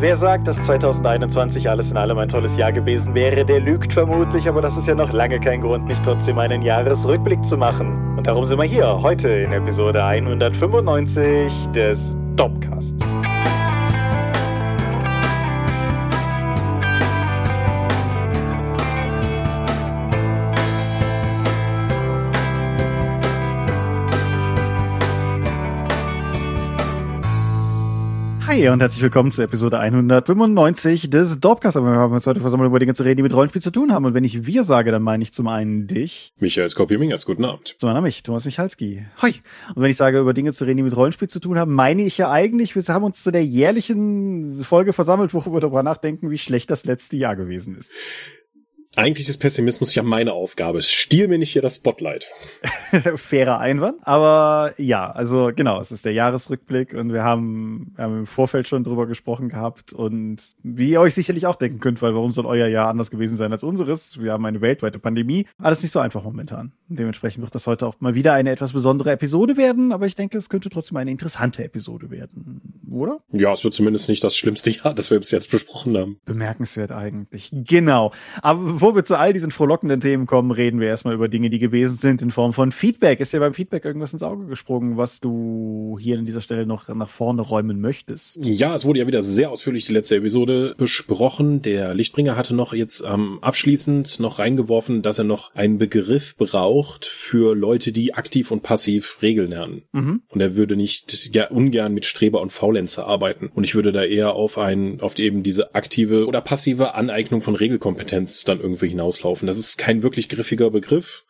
Wer sagt, dass 2021 alles in allem ein tolles Jahr gewesen wäre, der lügt vermutlich, aber das ist ja noch lange kein Grund, nicht trotzdem einen Jahresrückblick zu machen. Und darum sind wir hier, heute in Episode 195 des Dopcast. Hi und herzlich willkommen zu Episode 195 des Dorpcast. Wir haben uns heute versammelt, über Dinge zu reden, die mit Rollenspiel zu tun haben. Und wenn ich wir sage, dann meine ich zum einen dich. Michael Skopje-Mingers, guten Abend. Zum anderen mich, Thomas Michalski. Hi. Und wenn ich sage, über Dinge zu reden, die mit Rollenspiel zu tun haben, meine ich ja eigentlich, wir haben uns zu der jährlichen Folge versammelt, wo wir darüber nachdenken, wie schlecht das letzte Jahr gewesen ist. Eigentlich ist Pessimismus ja meine Aufgabe. Stiehl mir nicht hier das Spotlight. Fairer Einwand. Aber ja, also genau, es ist der Jahresrückblick und wir haben, wir haben im Vorfeld schon drüber gesprochen gehabt. Und wie ihr euch sicherlich auch denken könnt, weil warum soll euer Jahr anders gewesen sein als unseres? Wir haben eine weltweite Pandemie. Alles nicht so einfach momentan. Dementsprechend wird das heute auch mal wieder eine etwas besondere Episode werden, aber ich denke, es könnte trotzdem eine interessante Episode werden, oder? Ja, es wird zumindest nicht das schlimmste Jahr, das wir bis jetzt besprochen haben. Bemerkenswert eigentlich. Genau. Aber bevor wir zu all diesen frohlockenden Themen kommen, reden wir erstmal über Dinge, die gewesen sind in Form von Feedback. Ist dir beim Feedback irgendwas ins Auge gesprungen, was du hier an dieser Stelle noch nach vorne räumen möchtest? Ja, es wurde ja wieder sehr ausführlich die letzte Episode besprochen. Der Lichtbringer hatte noch jetzt ähm, abschließend noch reingeworfen, dass er noch einen Begriff braucht für Leute, die aktiv und passiv Regeln lernen. Mhm. Und er würde nicht ja, ungern mit Streber und Faulenzer arbeiten. Und ich würde da eher auf ein, auf die, eben diese aktive oder passive Aneignung von Regelkompetenz dann irgendwie hinauslaufen. Das ist kein wirklich griffiger Begriff.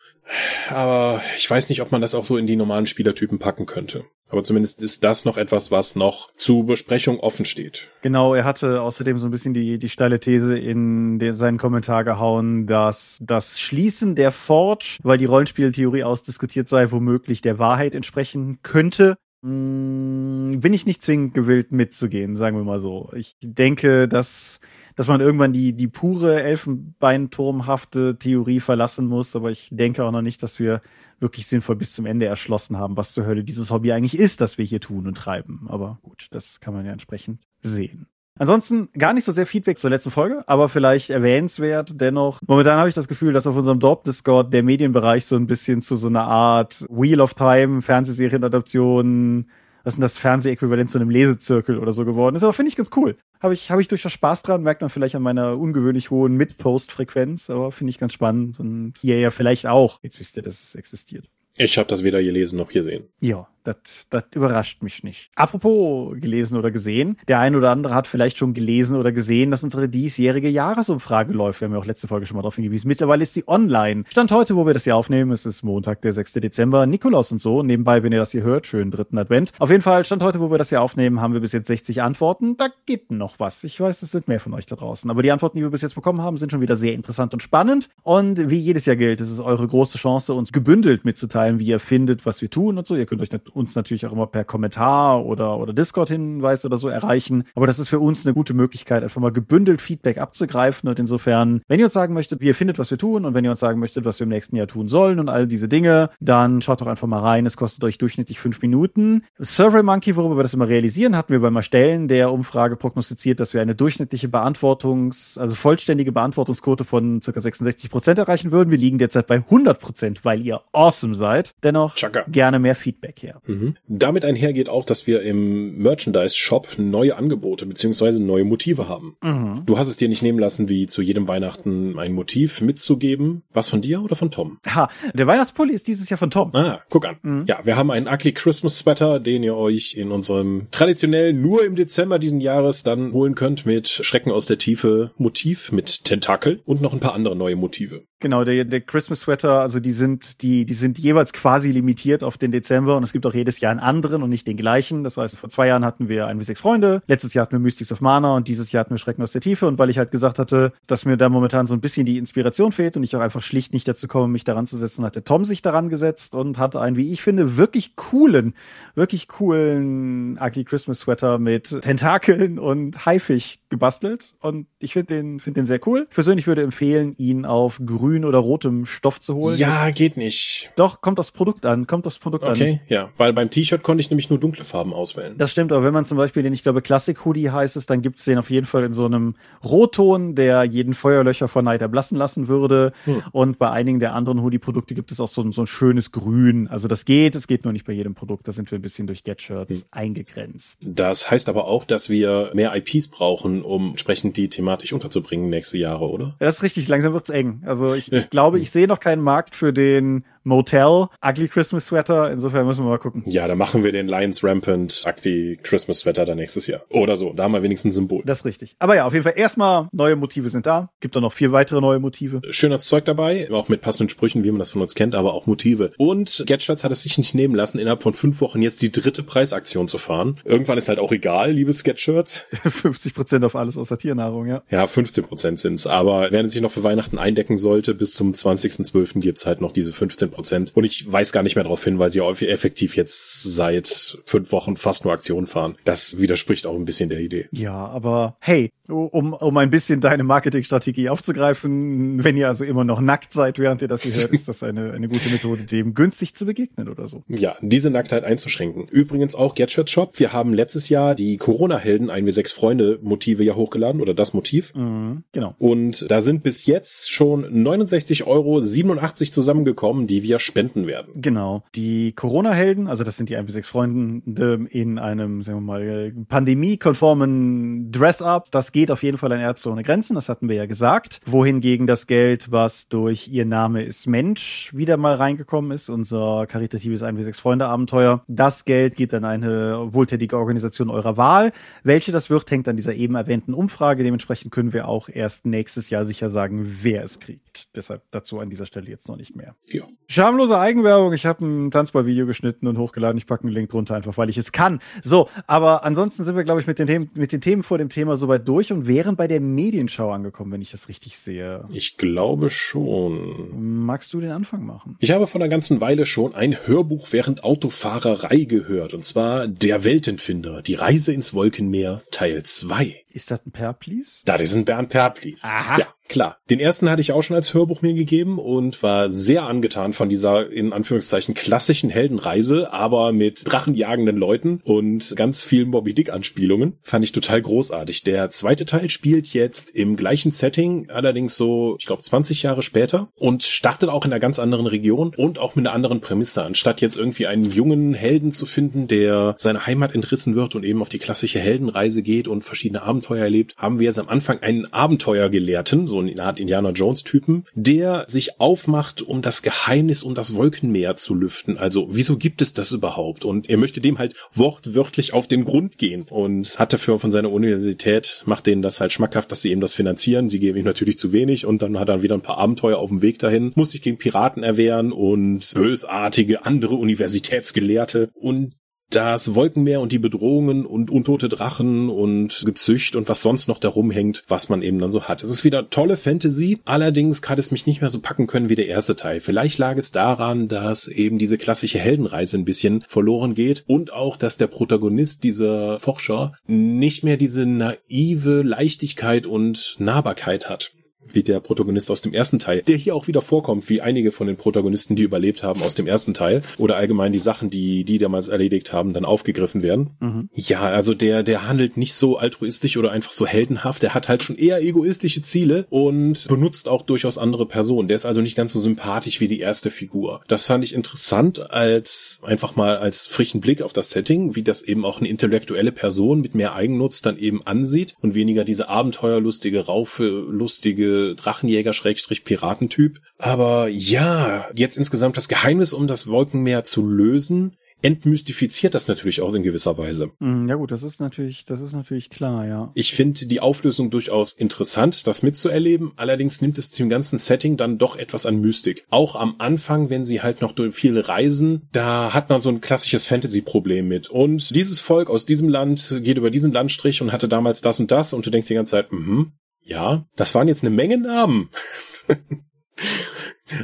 Aber ich weiß nicht, ob man das auch so in die normalen Spielertypen packen könnte. Aber zumindest ist das noch etwas, was noch zu Besprechung offen steht. Genau, er hatte außerdem so ein bisschen die, die steile These in den, seinen Kommentar gehauen, dass das Schließen der Forge, weil die Rollenspieltheorie ausdiskutiert sei, womöglich der Wahrheit entsprechen könnte. Hm, bin ich nicht zwingend gewillt mitzugehen, sagen wir mal so. Ich denke, dass dass man irgendwann die, die pure Elfenbeinturmhafte Theorie verlassen muss. Aber ich denke auch noch nicht, dass wir wirklich sinnvoll bis zum Ende erschlossen haben, was zur Hölle dieses Hobby eigentlich ist, das wir hier tun und treiben. Aber gut, das kann man ja entsprechend sehen. Ansonsten gar nicht so sehr Feedback zur letzten Folge, aber vielleicht erwähnenswert dennoch. Momentan habe ich das Gefühl, dass auf unserem Dorp-Discord der Medienbereich so ein bisschen zu so einer Art Wheel of Time, Fernsehserienadaption, was denn das Fernsehäquivalent zu einem Lesezirkel oder so geworden ist. Aber finde ich ganz cool. Habe ich, habe ich durchaus Spaß dran, merkt man vielleicht an meiner ungewöhnlich hohen Mid-Post-Frequenz, aber finde ich ganz spannend. Und ihr ja vielleicht auch. Jetzt wisst ihr, dass es existiert. Ich habe das weder gelesen noch gesehen. Ja, das, das überrascht mich nicht. Apropos gelesen oder gesehen, der ein oder andere hat vielleicht schon gelesen oder gesehen, dass unsere diesjährige Jahresumfrage läuft. Wir haben ja auch letzte Folge schon mal darauf hingewiesen. Mittlerweile ist sie online. Stand heute, wo wir das hier aufnehmen, es ist Montag, der 6. Dezember, Nikolaus und so. Nebenbei, wenn ihr das hier hört, schönen dritten Advent. Auf jeden Fall, Stand heute, wo wir das hier aufnehmen, haben wir bis jetzt 60 Antworten. Da geht noch was. Ich weiß, es sind mehr von euch da draußen. Aber die Antworten, die wir bis jetzt bekommen haben, sind schon wieder sehr interessant und spannend. Und wie jedes Jahr gilt, es ist eure große Chance, uns gebündelt mitzuteilen, wie ihr findet, was wir tun und so. Ihr könnt euch uns natürlich auch immer per Kommentar oder, oder Discord-Hinweis oder so erreichen. Aber das ist für uns eine gute Möglichkeit, einfach mal gebündelt Feedback abzugreifen. Und insofern, wenn ihr uns sagen möchtet, wie ihr findet, was wir tun und wenn ihr uns sagen möchtet, was wir im nächsten Jahr tun sollen und all diese Dinge, dann schaut doch einfach mal rein. Es kostet euch durchschnittlich fünf Minuten. Survey Monkey, worüber wir das immer realisieren, hatten wir beim Erstellen der Umfrage prognostiziert, dass wir eine durchschnittliche Beantwortungs-, also vollständige Beantwortungsquote von ca. 66 Prozent erreichen würden. Wir liegen derzeit bei 100 Prozent, weil ihr awesome seid. Dennoch noch Chaka. gerne mehr Feedback her. Mhm. Damit einhergeht auch, dass wir im Merchandise-Shop neue Angebote beziehungsweise neue Motive haben. Mhm. Du hast es dir nicht nehmen lassen, wie zu jedem Weihnachten ein Motiv mitzugeben. Was von dir oder von Tom? Ha, der Weihnachtspulli ist dieses Jahr von Tom. Ah, guck an. Mhm. Ja, wir haben einen Ugly Christmas Sweater, den ihr euch in unserem traditionell nur im Dezember diesen Jahres dann holen könnt mit Schrecken aus der Tiefe Motiv mit Tentakel und noch ein paar andere neue Motive. Genau, der, der Christmas Sweater, also die sind, die, die sind jeweils quasi limitiert auf den Dezember und es gibt auch jedes Jahr einen anderen und nicht den gleichen. Das heißt, vor zwei Jahren hatten wir ein wie sechs Freunde, letztes Jahr hatten wir Mystics of Mana und dieses Jahr hatten wir Schrecken aus der Tiefe und weil ich halt gesagt hatte, dass mir da momentan so ein bisschen die Inspiration fehlt und ich auch einfach schlicht nicht dazu komme, mich daran zu setzen, hat der Tom sich daran gesetzt und hat einen, wie ich finde, wirklich coolen, wirklich coolen Ugly Christmas Sweater mit Tentakeln und Haifisch gebastelt und ich finde den, finde den sehr cool. Ich persönlich würde empfehlen, ihn auf grün oder rotem Stoff zu holen. Ja, geht nicht. Doch, kommt das Produkt an, kommt das Produkt okay, an. Okay, ja, Weil beim T-Shirt konnte ich nämlich nur dunkle Farben auswählen. Das stimmt, aber wenn man zum Beispiel den, ich glaube, Classic Hoodie heißt es, dann gibt's den auf jeden Fall in so einem Rotton, der jeden Feuerlöcher vor Neid erblassen lassen würde. Hm. Und bei einigen der anderen Hoodie-Produkte gibt es auch so, so ein schönes Grün. Also das geht, es geht nur nicht bei jedem Produkt. Da sind wir ein bisschen durch Get-Shirts hm. eingegrenzt. Das heißt aber auch, dass wir mehr IPs brauchen, um entsprechend die thematisch unterzubringen nächste Jahre, oder? Ja, das ist richtig. Langsam wird's eng. Also ich, ich glaube, ich sehe noch keinen Markt für den Motel Ugly Christmas Sweater. Insofern müssen wir mal gucken. Ja, da machen wir den Lions Rampant Ugly Christmas Sweater dann nächstes Jahr. Oder so. Da haben wir wenigstens ein Symbol. Das ist richtig. Aber ja, auf jeden Fall erstmal neue Motive sind da. Gibt auch noch vier weitere neue Motive. Schönes Zeug dabei. Auch mit passenden Sprüchen, wie man das von uns kennt, aber auch Motive. Und Gadgets hat es sich nicht nehmen lassen, innerhalb von fünf Wochen jetzt die dritte Preisaktion zu fahren. Irgendwann ist halt auch egal, liebe Sketchshirts. 50 Prozent auf alles außer Tiernahrung, ja. Ja, 15 Prozent sind's. Aber wer sich noch für Weihnachten eindecken sollte, bis zum 20.12. gibt's halt noch diese 15 Prozent. Und ich weise gar nicht mehr darauf hin, weil sie effektiv jetzt seit fünf Wochen fast nur Aktionen fahren. Das widerspricht auch ein bisschen der Idee. Ja, aber hey, um, um ein bisschen deine Marketingstrategie aufzugreifen, wenn ihr also immer noch nackt seid, während ihr das hier hört, ist das eine, eine gute Methode, dem günstig zu begegnen oder so. Ja, diese Nacktheit einzuschränken. Übrigens auch Gadget Shop. Wir haben letztes Jahr die Corona-Helden, ein wie sechs Freunde Motive ja hochgeladen oder das Motiv. Mhm, genau. Und da sind bis jetzt schon 69,87 Euro zusammengekommen, die wir spenden werden. Genau. Die Corona-Helden, also das sind die ein bis sechs Freunde in einem, sagen wir mal, pandemiekonformen Dress-Up. Das geht auf jeden Fall an Ärzte ohne Grenzen, das hatten wir ja gesagt. Wohingegen das Geld, was durch ihr Name ist Mensch wieder mal reingekommen ist, unser karitatives 1 bis 6 Freunde Abenteuer, das Geld geht an eine wohltätige Organisation eurer Wahl. Welche das wird, hängt an dieser eben erwähnten Umfrage. Dementsprechend können wir auch erst nächstes Jahr sicher sagen, wer es kriegt. Deshalb dazu an dieser Stelle jetzt noch nicht mehr. Ja. Schamlose Eigenwerbung. Ich habe ein Tanzball-Video geschnitten und hochgeladen. Ich packe einen Link drunter, einfach weil ich es kann. So, aber ansonsten sind wir, glaube ich, mit den Themen, mit den Themen vor dem Thema soweit durch und wären bei der Medienschau angekommen, wenn ich das richtig sehe. Ich glaube schon. Magst du den Anfang machen? Ich habe vor einer ganzen Weile schon ein Hörbuch während Autofahrerei gehört, und zwar Der Weltenfinder, die Reise ins Wolkenmeer, Teil 2. Ist das ein Perplis? Das ist ein Bernd Perplis. Aha. Ja, klar. Den ersten hatte ich auch schon als Hörbuch mir gegeben und war sehr angetan von dieser, in Anführungszeichen, klassischen Heldenreise, aber mit drachenjagenden Leuten und ganz vielen Moby Dick Anspielungen. Fand ich total großartig. Der zweite Teil spielt jetzt im gleichen Setting, allerdings so, ich glaube, 20 Jahre später und startet auch in einer ganz anderen Region und auch mit einer anderen Prämisse. Anstatt jetzt irgendwie einen jungen Helden zu finden, der seine Heimat entrissen wird und eben auf die klassische Heldenreise geht und verschiedene Abenteuer Abenteuer erlebt, haben wir jetzt am Anfang einen Abenteuergelehrten, so eine Art Indiana Jones Typen, der sich aufmacht, um das Geheimnis um das Wolkenmeer zu lüften. Also, wieso gibt es das überhaupt? Und er möchte dem halt wortwörtlich auf den Grund gehen und hat dafür von seiner Universität, macht denen das halt schmackhaft, dass sie eben das finanzieren. Sie geben ihm natürlich zu wenig und dann hat er wieder ein paar Abenteuer auf dem Weg dahin, muss sich gegen Piraten erwehren und bösartige andere Universitätsgelehrte und das Wolkenmeer und die Bedrohungen und untote Drachen und Gezücht und was sonst noch darum hängt, was man eben dann so hat. Es ist wieder tolle Fantasy, allerdings kann es mich nicht mehr so packen können wie der erste Teil. Vielleicht lag es daran, dass eben diese klassische Heldenreise ein bisschen verloren geht und auch, dass der Protagonist dieser Forscher nicht mehr diese naive Leichtigkeit und Nahbarkeit hat wie der Protagonist aus dem ersten Teil, der hier auch wieder vorkommt, wie einige von den Protagonisten, die überlebt haben aus dem ersten Teil oder allgemein die Sachen, die die damals erledigt haben, dann aufgegriffen werden. Mhm. Ja, also der der handelt nicht so altruistisch oder einfach so heldenhaft, der hat halt schon eher egoistische Ziele und benutzt auch durchaus andere Personen. Der ist also nicht ganz so sympathisch wie die erste Figur. Das fand ich interessant als einfach mal als frischen Blick auf das Setting, wie das eben auch eine intellektuelle Person mit mehr Eigennutz dann eben ansieht und weniger diese abenteuerlustige, raufe, lustige Drachenjäger-Piratentyp. Aber ja, jetzt insgesamt das Geheimnis um das Wolkenmeer zu lösen, entmystifiziert das natürlich auch in gewisser Weise. Mm, ja gut, das ist natürlich, das ist natürlich klar, ja. Ich finde die Auflösung durchaus interessant, das mitzuerleben. Allerdings nimmt es dem ganzen Setting dann doch etwas an Mystik. Auch am Anfang, wenn sie halt noch durch viele reisen, da hat man so ein klassisches Fantasy-Problem mit. Und dieses Volk aus diesem Land geht über diesen Landstrich und hatte damals das und das und du denkst die ganze Zeit, mhm, ja, das waren jetzt eine Menge Namen.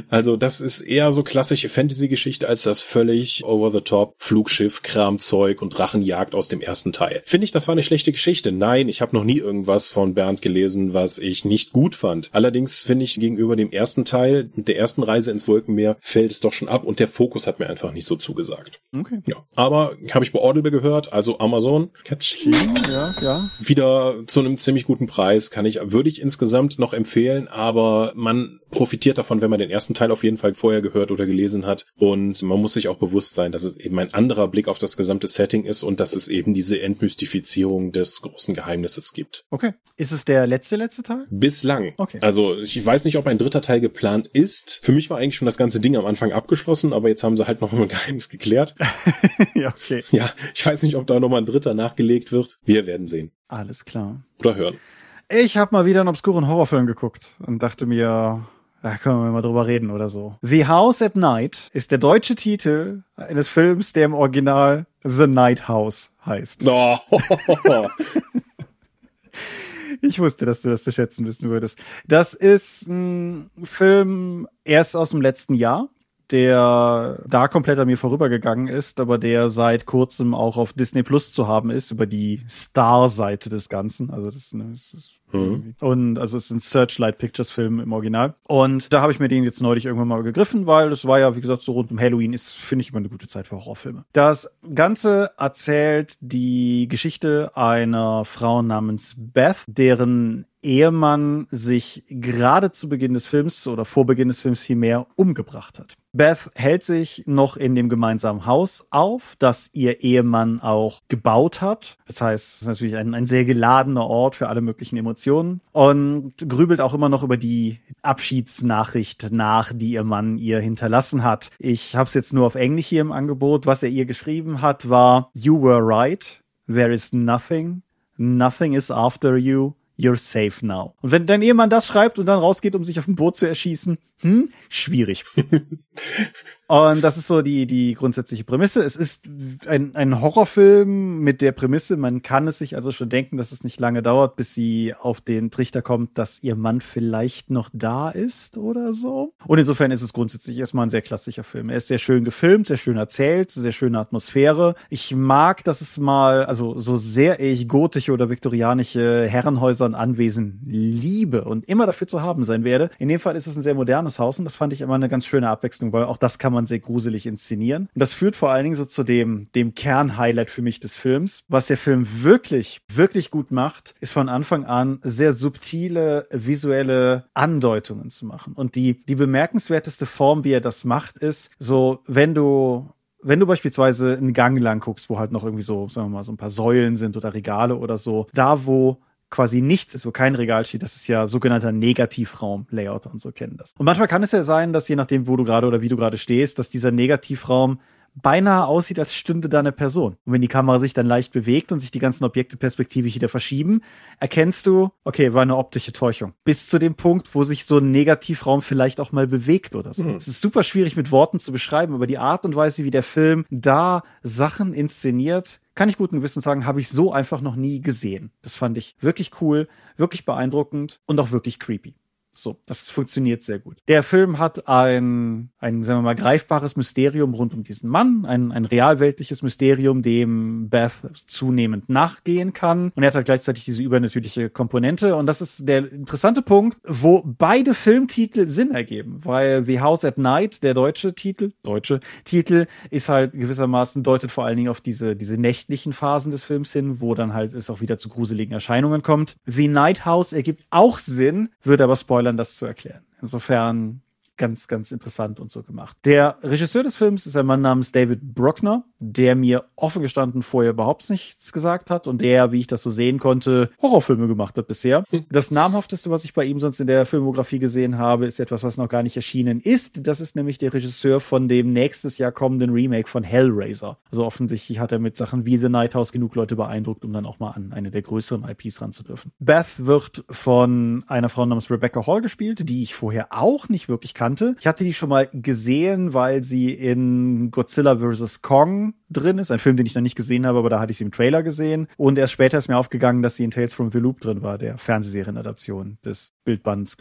Also das ist eher so klassische Fantasy-Geschichte als das völlig over-the-top Flugschiff, Kramzeug und Drachenjagd aus dem ersten Teil. Finde ich, das war eine schlechte Geschichte. Nein, ich habe noch nie irgendwas von Bernd gelesen, was ich nicht gut fand. Allerdings finde ich gegenüber dem ersten Teil, mit der ersten Reise ins Wolkenmeer, fällt es doch schon ab und der Fokus hat mir einfach nicht so zugesagt. Okay. Ja, aber habe ich bei Audible gehört, also Amazon. Ja, ja. Wieder zu einem ziemlich guten Preis kann ich, würde ich insgesamt noch empfehlen, aber man profitiert davon, wenn man den ersten Teil auf jeden Fall vorher gehört oder gelesen hat. Und man muss sich auch bewusst sein, dass es eben ein anderer Blick auf das gesamte Setting ist und dass es eben diese Entmystifizierung des großen Geheimnisses gibt. Okay. Ist es der letzte, letzte Teil? Bislang. Okay. Also ich weiß nicht, ob ein dritter Teil geplant ist. Für mich war eigentlich schon das ganze Ding am Anfang abgeschlossen, aber jetzt haben sie halt noch ein Geheimnis geklärt. ja, okay. Ja, ich weiß nicht, ob da nochmal ein dritter nachgelegt wird. Wir werden sehen. Alles klar. Oder hören. Ich habe mal wieder einen obskuren Horrorfilm geguckt und dachte mir, da können wir mal drüber reden oder so. The House at Night ist der deutsche Titel eines Films, der im Original The Night House heißt. Oh. Ich wusste, dass du das zu schätzen wissen würdest. Das ist ein Film erst aus dem letzten Jahr, der da komplett an mir vorübergegangen ist, aber der seit kurzem auch auf Disney Plus zu haben ist, über die Star-Seite des Ganzen. Also das, das ist Mhm. Und also es ist ein Searchlight Pictures Film im Original. Und da habe ich mir den jetzt neulich irgendwann mal gegriffen, weil es war ja, wie gesagt, so rund um Halloween ist, finde ich immer eine gute Zeit für Horrorfilme. Das Ganze erzählt die Geschichte einer Frau namens Beth, deren Ehemann sich gerade zu Beginn des Films oder vor Beginn des Films vielmehr umgebracht hat. Beth hält sich noch in dem gemeinsamen Haus auf, das ihr Ehemann auch gebaut hat. Das heißt, es ist natürlich ein, ein sehr geladener Ort für alle möglichen Emotionen und grübelt auch immer noch über die Abschiedsnachricht nach, die ihr Mann ihr hinterlassen hat. Ich habe es jetzt nur auf Englisch hier im Angebot. Was er ihr geschrieben hat, war You were right. There is nothing. Nothing is after you. You're safe now. Und wenn dein Ehemann das schreibt und dann rausgeht, um sich auf dem Boot zu erschießen, hm, schwierig. Und das ist so die, die grundsätzliche Prämisse. Es ist ein, ein Horrorfilm mit der Prämisse, man kann es sich also schon denken, dass es nicht lange dauert, bis sie auf den Trichter kommt, dass ihr Mann vielleicht noch da ist oder so. Und insofern ist es grundsätzlich erstmal ein sehr klassischer Film. Er ist sehr schön gefilmt, sehr schön erzählt, sehr schöne Atmosphäre. Ich mag, dass es mal, also so sehr ich gotische oder viktorianische Herrenhäuser und Anwesen liebe und immer dafür zu haben sein werde. In dem Fall ist es ein sehr modernes Haus und das fand ich immer eine ganz schöne Abwechslung, weil auch das kann man man sehr gruselig inszenieren. Und das führt vor allen Dingen so zu dem, dem Kernhighlight für mich des Films. Was der Film wirklich, wirklich gut macht, ist von Anfang an sehr subtile visuelle Andeutungen zu machen. Und die, die bemerkenswerteste Form, wie er das macht, ist so, wenn du wenn du beispielsweise einen Gang lang guckst, wo halt noch irgendwie so, sagen wir mal, so ein paar Säulen sind oder Regale oder so, da wo quasi nichts ist, wo kein Regal steht, das ist ja sogenannter Negativraum. Layouter und so kennen das. Und manchmal kann es ja sein, dass je nachdem, wo du gerade oder wie du gerade stehst, dass dieser Negativraum beinahe aussieht, als stünde da eine Person. Und wenn die Kamera sich dann leicht bewegt und sich die ganzen Objekte perspektivisch wieder verschieben, erkennst du, okay, war eine optische Täuschung. Bis zu dem Punkt, wo sich so ein Negativraum vielleicht auch mal bewegt oder so. Mhm. Es ist super schwierig mit Worten zu beschreiben, aber die Art und Weise, wie der Film da Sachen inszeniert, kann ich guten Gewissens sagen, habe ich so einfach noch nie gesehen. Das fand ich wirklich cool, wirklich beeindruckend und auch wirklich creepy. So, das funktioniert sehr gut. Der Film hat ein, ein, sagen wir mal, greifbares Mysterium rund um diesen Mann, ein, ein realweltliches Mysterium, dem Beth zunehmend nachgehen kann. Und er hat halt gleichzeitig diese übernatürliche Komponente. Und das ist der interessante Punkt, wo beide Filmtitel Sinn ergeben, weil The House at Night, der deutsche Titel, deutsche Titel, ist halt gewissermaßen deutet vor allen Dingen auf diese, diese nächtlichen Phasen des Films hin, wo dann halt es auch wieder zu gruseligen Erscheinungen kommt. The Night House ergibt auch Sinn, würde aber Spoiler Spoilern das zu erklären. Insofern ganz, ganz interessant und so gemacht. Der Regisseur des Films ist ein Mann namens David Bruckner, der mir offen gestanden vorher überhaupt nichts gesagt hat und der, wie ich das so sehen konnte, Horrorfilme gemacht hat bisher. Das namhafteste, was ich bei ihm sonst in der Filmografie gesehen habe, ist etwas, was noch gar nicht erschienen ist. Das ist nämlich der Regisseur von dem nächstes Jahr kommenden Remake von Hellraiser. Also offensichtlich hat er mit Sachen wie The Night House genug Leute beeindruckt, um dann auch mal an eine der größeren IPs ranzudürfen. Beth wird von einer Frau namens Rebecca Hall gespielt, die ich vorher auch nicht wirklich kannte. Ich hatte die schon mal gesehen, weil sie in Godzilla vs. Kong drin ist. Ein Film, den ich noch nicht gesehen habe, aber da hatte ich sie im Trailer gesehen. Und erst später ist mir aufgegangen, dass sie in Tales from the Loop drin war, der Fernsehserienadaption des Bildbands,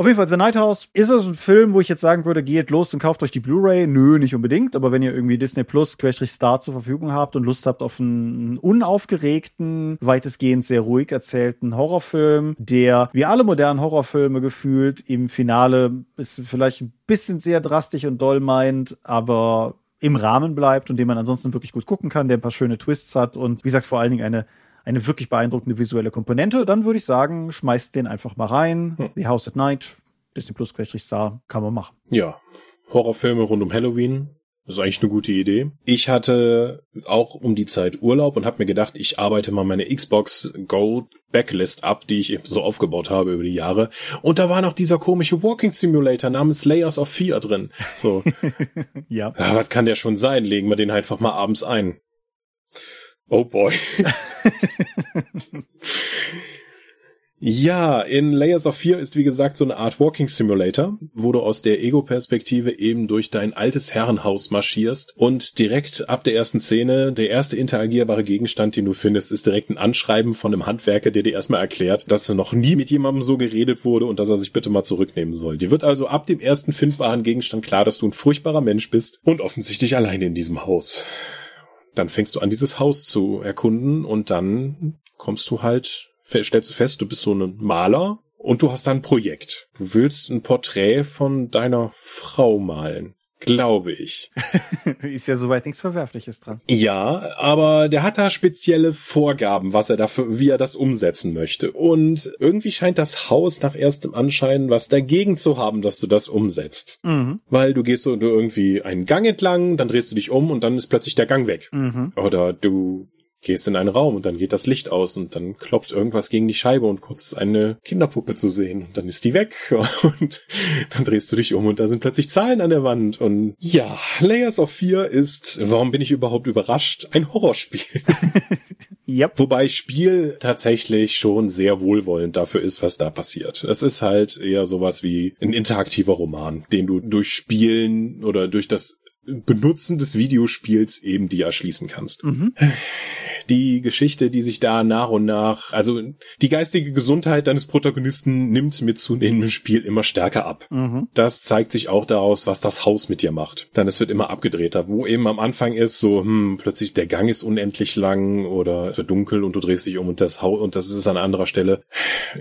Auf jeden Fall, The Night House ist es ein Film, wo ich jetzt sagen würde, geht los und kauft euch die Blu-ray. Nö, nicht unbedingt. Aber wenn ihr irgendwie Disney Plus, Querstrich Star zur Verfügung habt und Lust habt auf einen unaufgeregten, weitestgehend sehr ruhig erzählten Horrorfilm, der wie alle modernen Horrorfilme gefühlt im Finale ist vielleicht ein bisschen sehr drastisch und doll meint, aber im Rahmen bleibt und den man ansonsten wirklich gut gucken kann, der ein paar schöne Twists hat und wie gesagt vor allen Dingen eine eine wirklich beeindruckende visuelle Komponente, dann würde ich sagen, schmeißt den einfach mal rein. Hm. The House at Night, Disney Plus Star, kann man machen. Ja. Horrorfilme rund um Halloween. Das ist eigentlich eine gute Idee. Ich hatte auch um die Zeit Urlaub und habe mir gedacht, ich arbeite mal meine Xbox Gold Backlist ab, die ich eben so aufgebaut habe über die Jahre. Und da war noch dieser komische Walking Simulator namens Layers of Fear drin. So. ja. ja. Was kann der schon sein? Legen wir den einfach mal abends ein. Oh boy. ja, in Layers of Fear ist wie gesagt so eine Art Walking Simulator, wo du aus der Ego-Perspektive eben durch dein altes Herrenhaus marschierst und direkt ab der ersten Szene, der erste interagierbare Gegenstand, den du findest, ist direkt ein Anschreiben von einem Handwerker, der dir erstmal erklärt, dass noch nie mit jemandem so geredet wurde und dass er sich bitte mal zurücknehmen soll. Dir wird also ab dem ersten findbaren Gegenstand klar, dass du ein furchtbarer Mensch bist und offensichtlich alleine in diesem Haus dann fängst du an, dieses Haus zu erkunden und dann kommst du halt, stellst du fest, du bist so ein Maler und du hast dann ein Projekt. Du willst ein Porträt von deiner Frau malen. Glaube ich. ist ja soweit nichts Verwerfliches dran. Ja, aber der hat da spezielle Vorgaben, was er dafür, wie er das umsetzen möchte. Und irgendwie scheint das Haus nach erstem Anschein was dagegen zu haben, dass du das umsetzt. Mhm. Weil du gehst so irgendwie einen Gang entlang, dann drehst du dich um und dann ist plötzlich der Gang weg. Mhm. Oder du gehst in einen Raum und dann geht das Licht aus und dann klopft irgendwas gegen die Scheibe und kurz ist eine Kinderpuppe zu sehen und dann ist die weg und dann drehst du dich um und da sind plötzlich Zahlen an der Wand und ja, Layers of Fear ist, warum bin ich überhaupt überrascht, ein Horrorspiel. yep. Wobei Spiel tatsächlich schon sehr wohlwollend dafür ist, was da passiert. Es ist halt eher sowas wie ein interaktiver Roman, den du durch Spielen oder durch das Benutzen des Videospiels eben die erschließen kannst. Mhm die Geschichte, die sich da nach und nach, also die geistige Gesundheit deines Protagonisten nimmt mit zunehmendem Spiel immer stärker ab. Mhm. Das zeigt sich auch daraus, was das Haus mit dir macht. Dann es wird immer abgedrehter, wo eben am Anfang ist so, hm, plötzlich der Gang ist unendlich lang oder es wird dunkel und du drehst dich um und das Haus und das ist an anderer Stelle.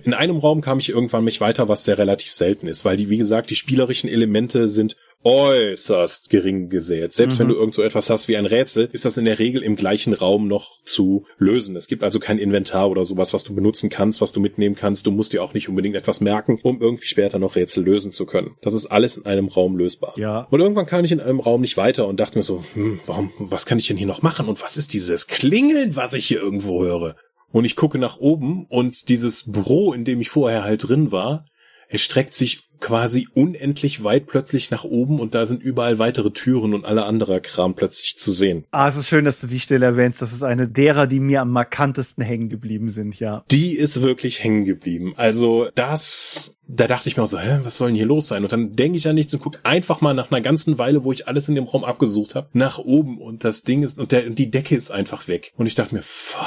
In einem Raum kam ich irgendwann mich weiter, was sehr relativ selten ist, weil die, wie gesagt, die spielerischen Elemente sind äußerst gering gesät. Selbst mhm. wenn du irgend so etwas hast wie ein Rätsel, ist das in der Regel im gleichen Raum noch zu lösen. Es gibt also kein Inventar oder sowas, was du benutzen kannst, was du mitnehmen kannst. Du musst dir auch nicht unbedingt etwas merken, um irgendwie später noch Rätsel lösen zu können. Das ist alles in einem Raum lösbar. Ja. Und irgendwann kam ich in einem Raum nicht weiter und dachte mir so, hm, warum, was kann ich denn hier noch machen? Und was ist dieses Klingeln, was ich hier irgendwo höre? Und ich gucke nach oben und dieses Büro, in dem ich vorher halt drin war, es streckt sich quasi unendlich weit plötzlich nach oben und da sind überall weitere Türen und alle anderer Kram plötzlich zu sehen. Ah, es ist schön, dass du die Stelle erwähnst. Das ist eine derer, die mir am markantesten hängen geblieben sind, ja. Die ist wirklich hängen geblieben. Also das, da dachte ich mir auch so, hä, was soll denn hier los sein? Und dann denke ich an nichts und guck einfach mal nach einer ganzen Weile, wo ich alles in dem Raum abgesucht habe, nach oben und das Ding ist, und, der, und die Decke ist einfach weg. Und ich dachte mir, fuck.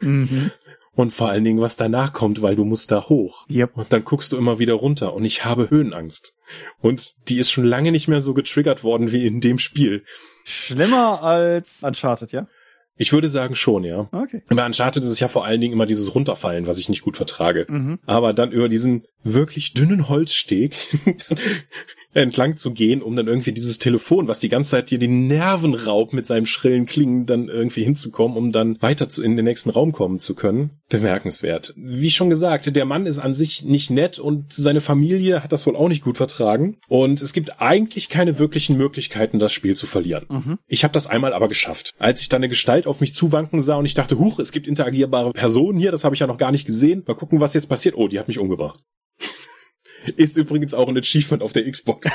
Mhm und vor allen Dingen, was danach kommt, weil du musst da hoch. Yep. Und dann guckst du immer wieder runter und ich habe Höhenangst. Und die ist schon lange nicht mehr so getriggert worden wie in dem Spiel. Schlimmer als Uncharted, ja? Ich würde sagen schon, ja. Okay. Bei Uncharted ist es ja vor allen Dingen immer dieses Runterfallen, was ich nicht gut vertrage. Mhm. Aber dann über diesen wirklich dünnen Holzsteg entlang zu gehen, um dann irgendwie dieses Telefon, was die ganze Zeit dir die Nerven raubt mit seinem schrillen Klingen, dann irgendwie hinzukommen, um dann weiter zu, in den nächsten Raum kommen zu können. Bemerkenswert. Wie schon gesagt, der Mann ist an sich nicht nett und seine Familie hat das wohl auch nicht gut vertragen. Und es gibt eigentlich keine wirklichen Möglichkeiten, das Spiel zu verlieren. Mhm. Ich habe das einmal aber geschafft. Als ich dann eine Gestalt auf mich zuwanken sah und ich dachte, huch, es gibt interagierbare Personen hier, das habe ich ja noch gar nicht gesehen. Mal gucken, was jetzt passiert. Oh, die hat mich umgebracht. Ist übrigens auch ein Achievement auf der Xbox.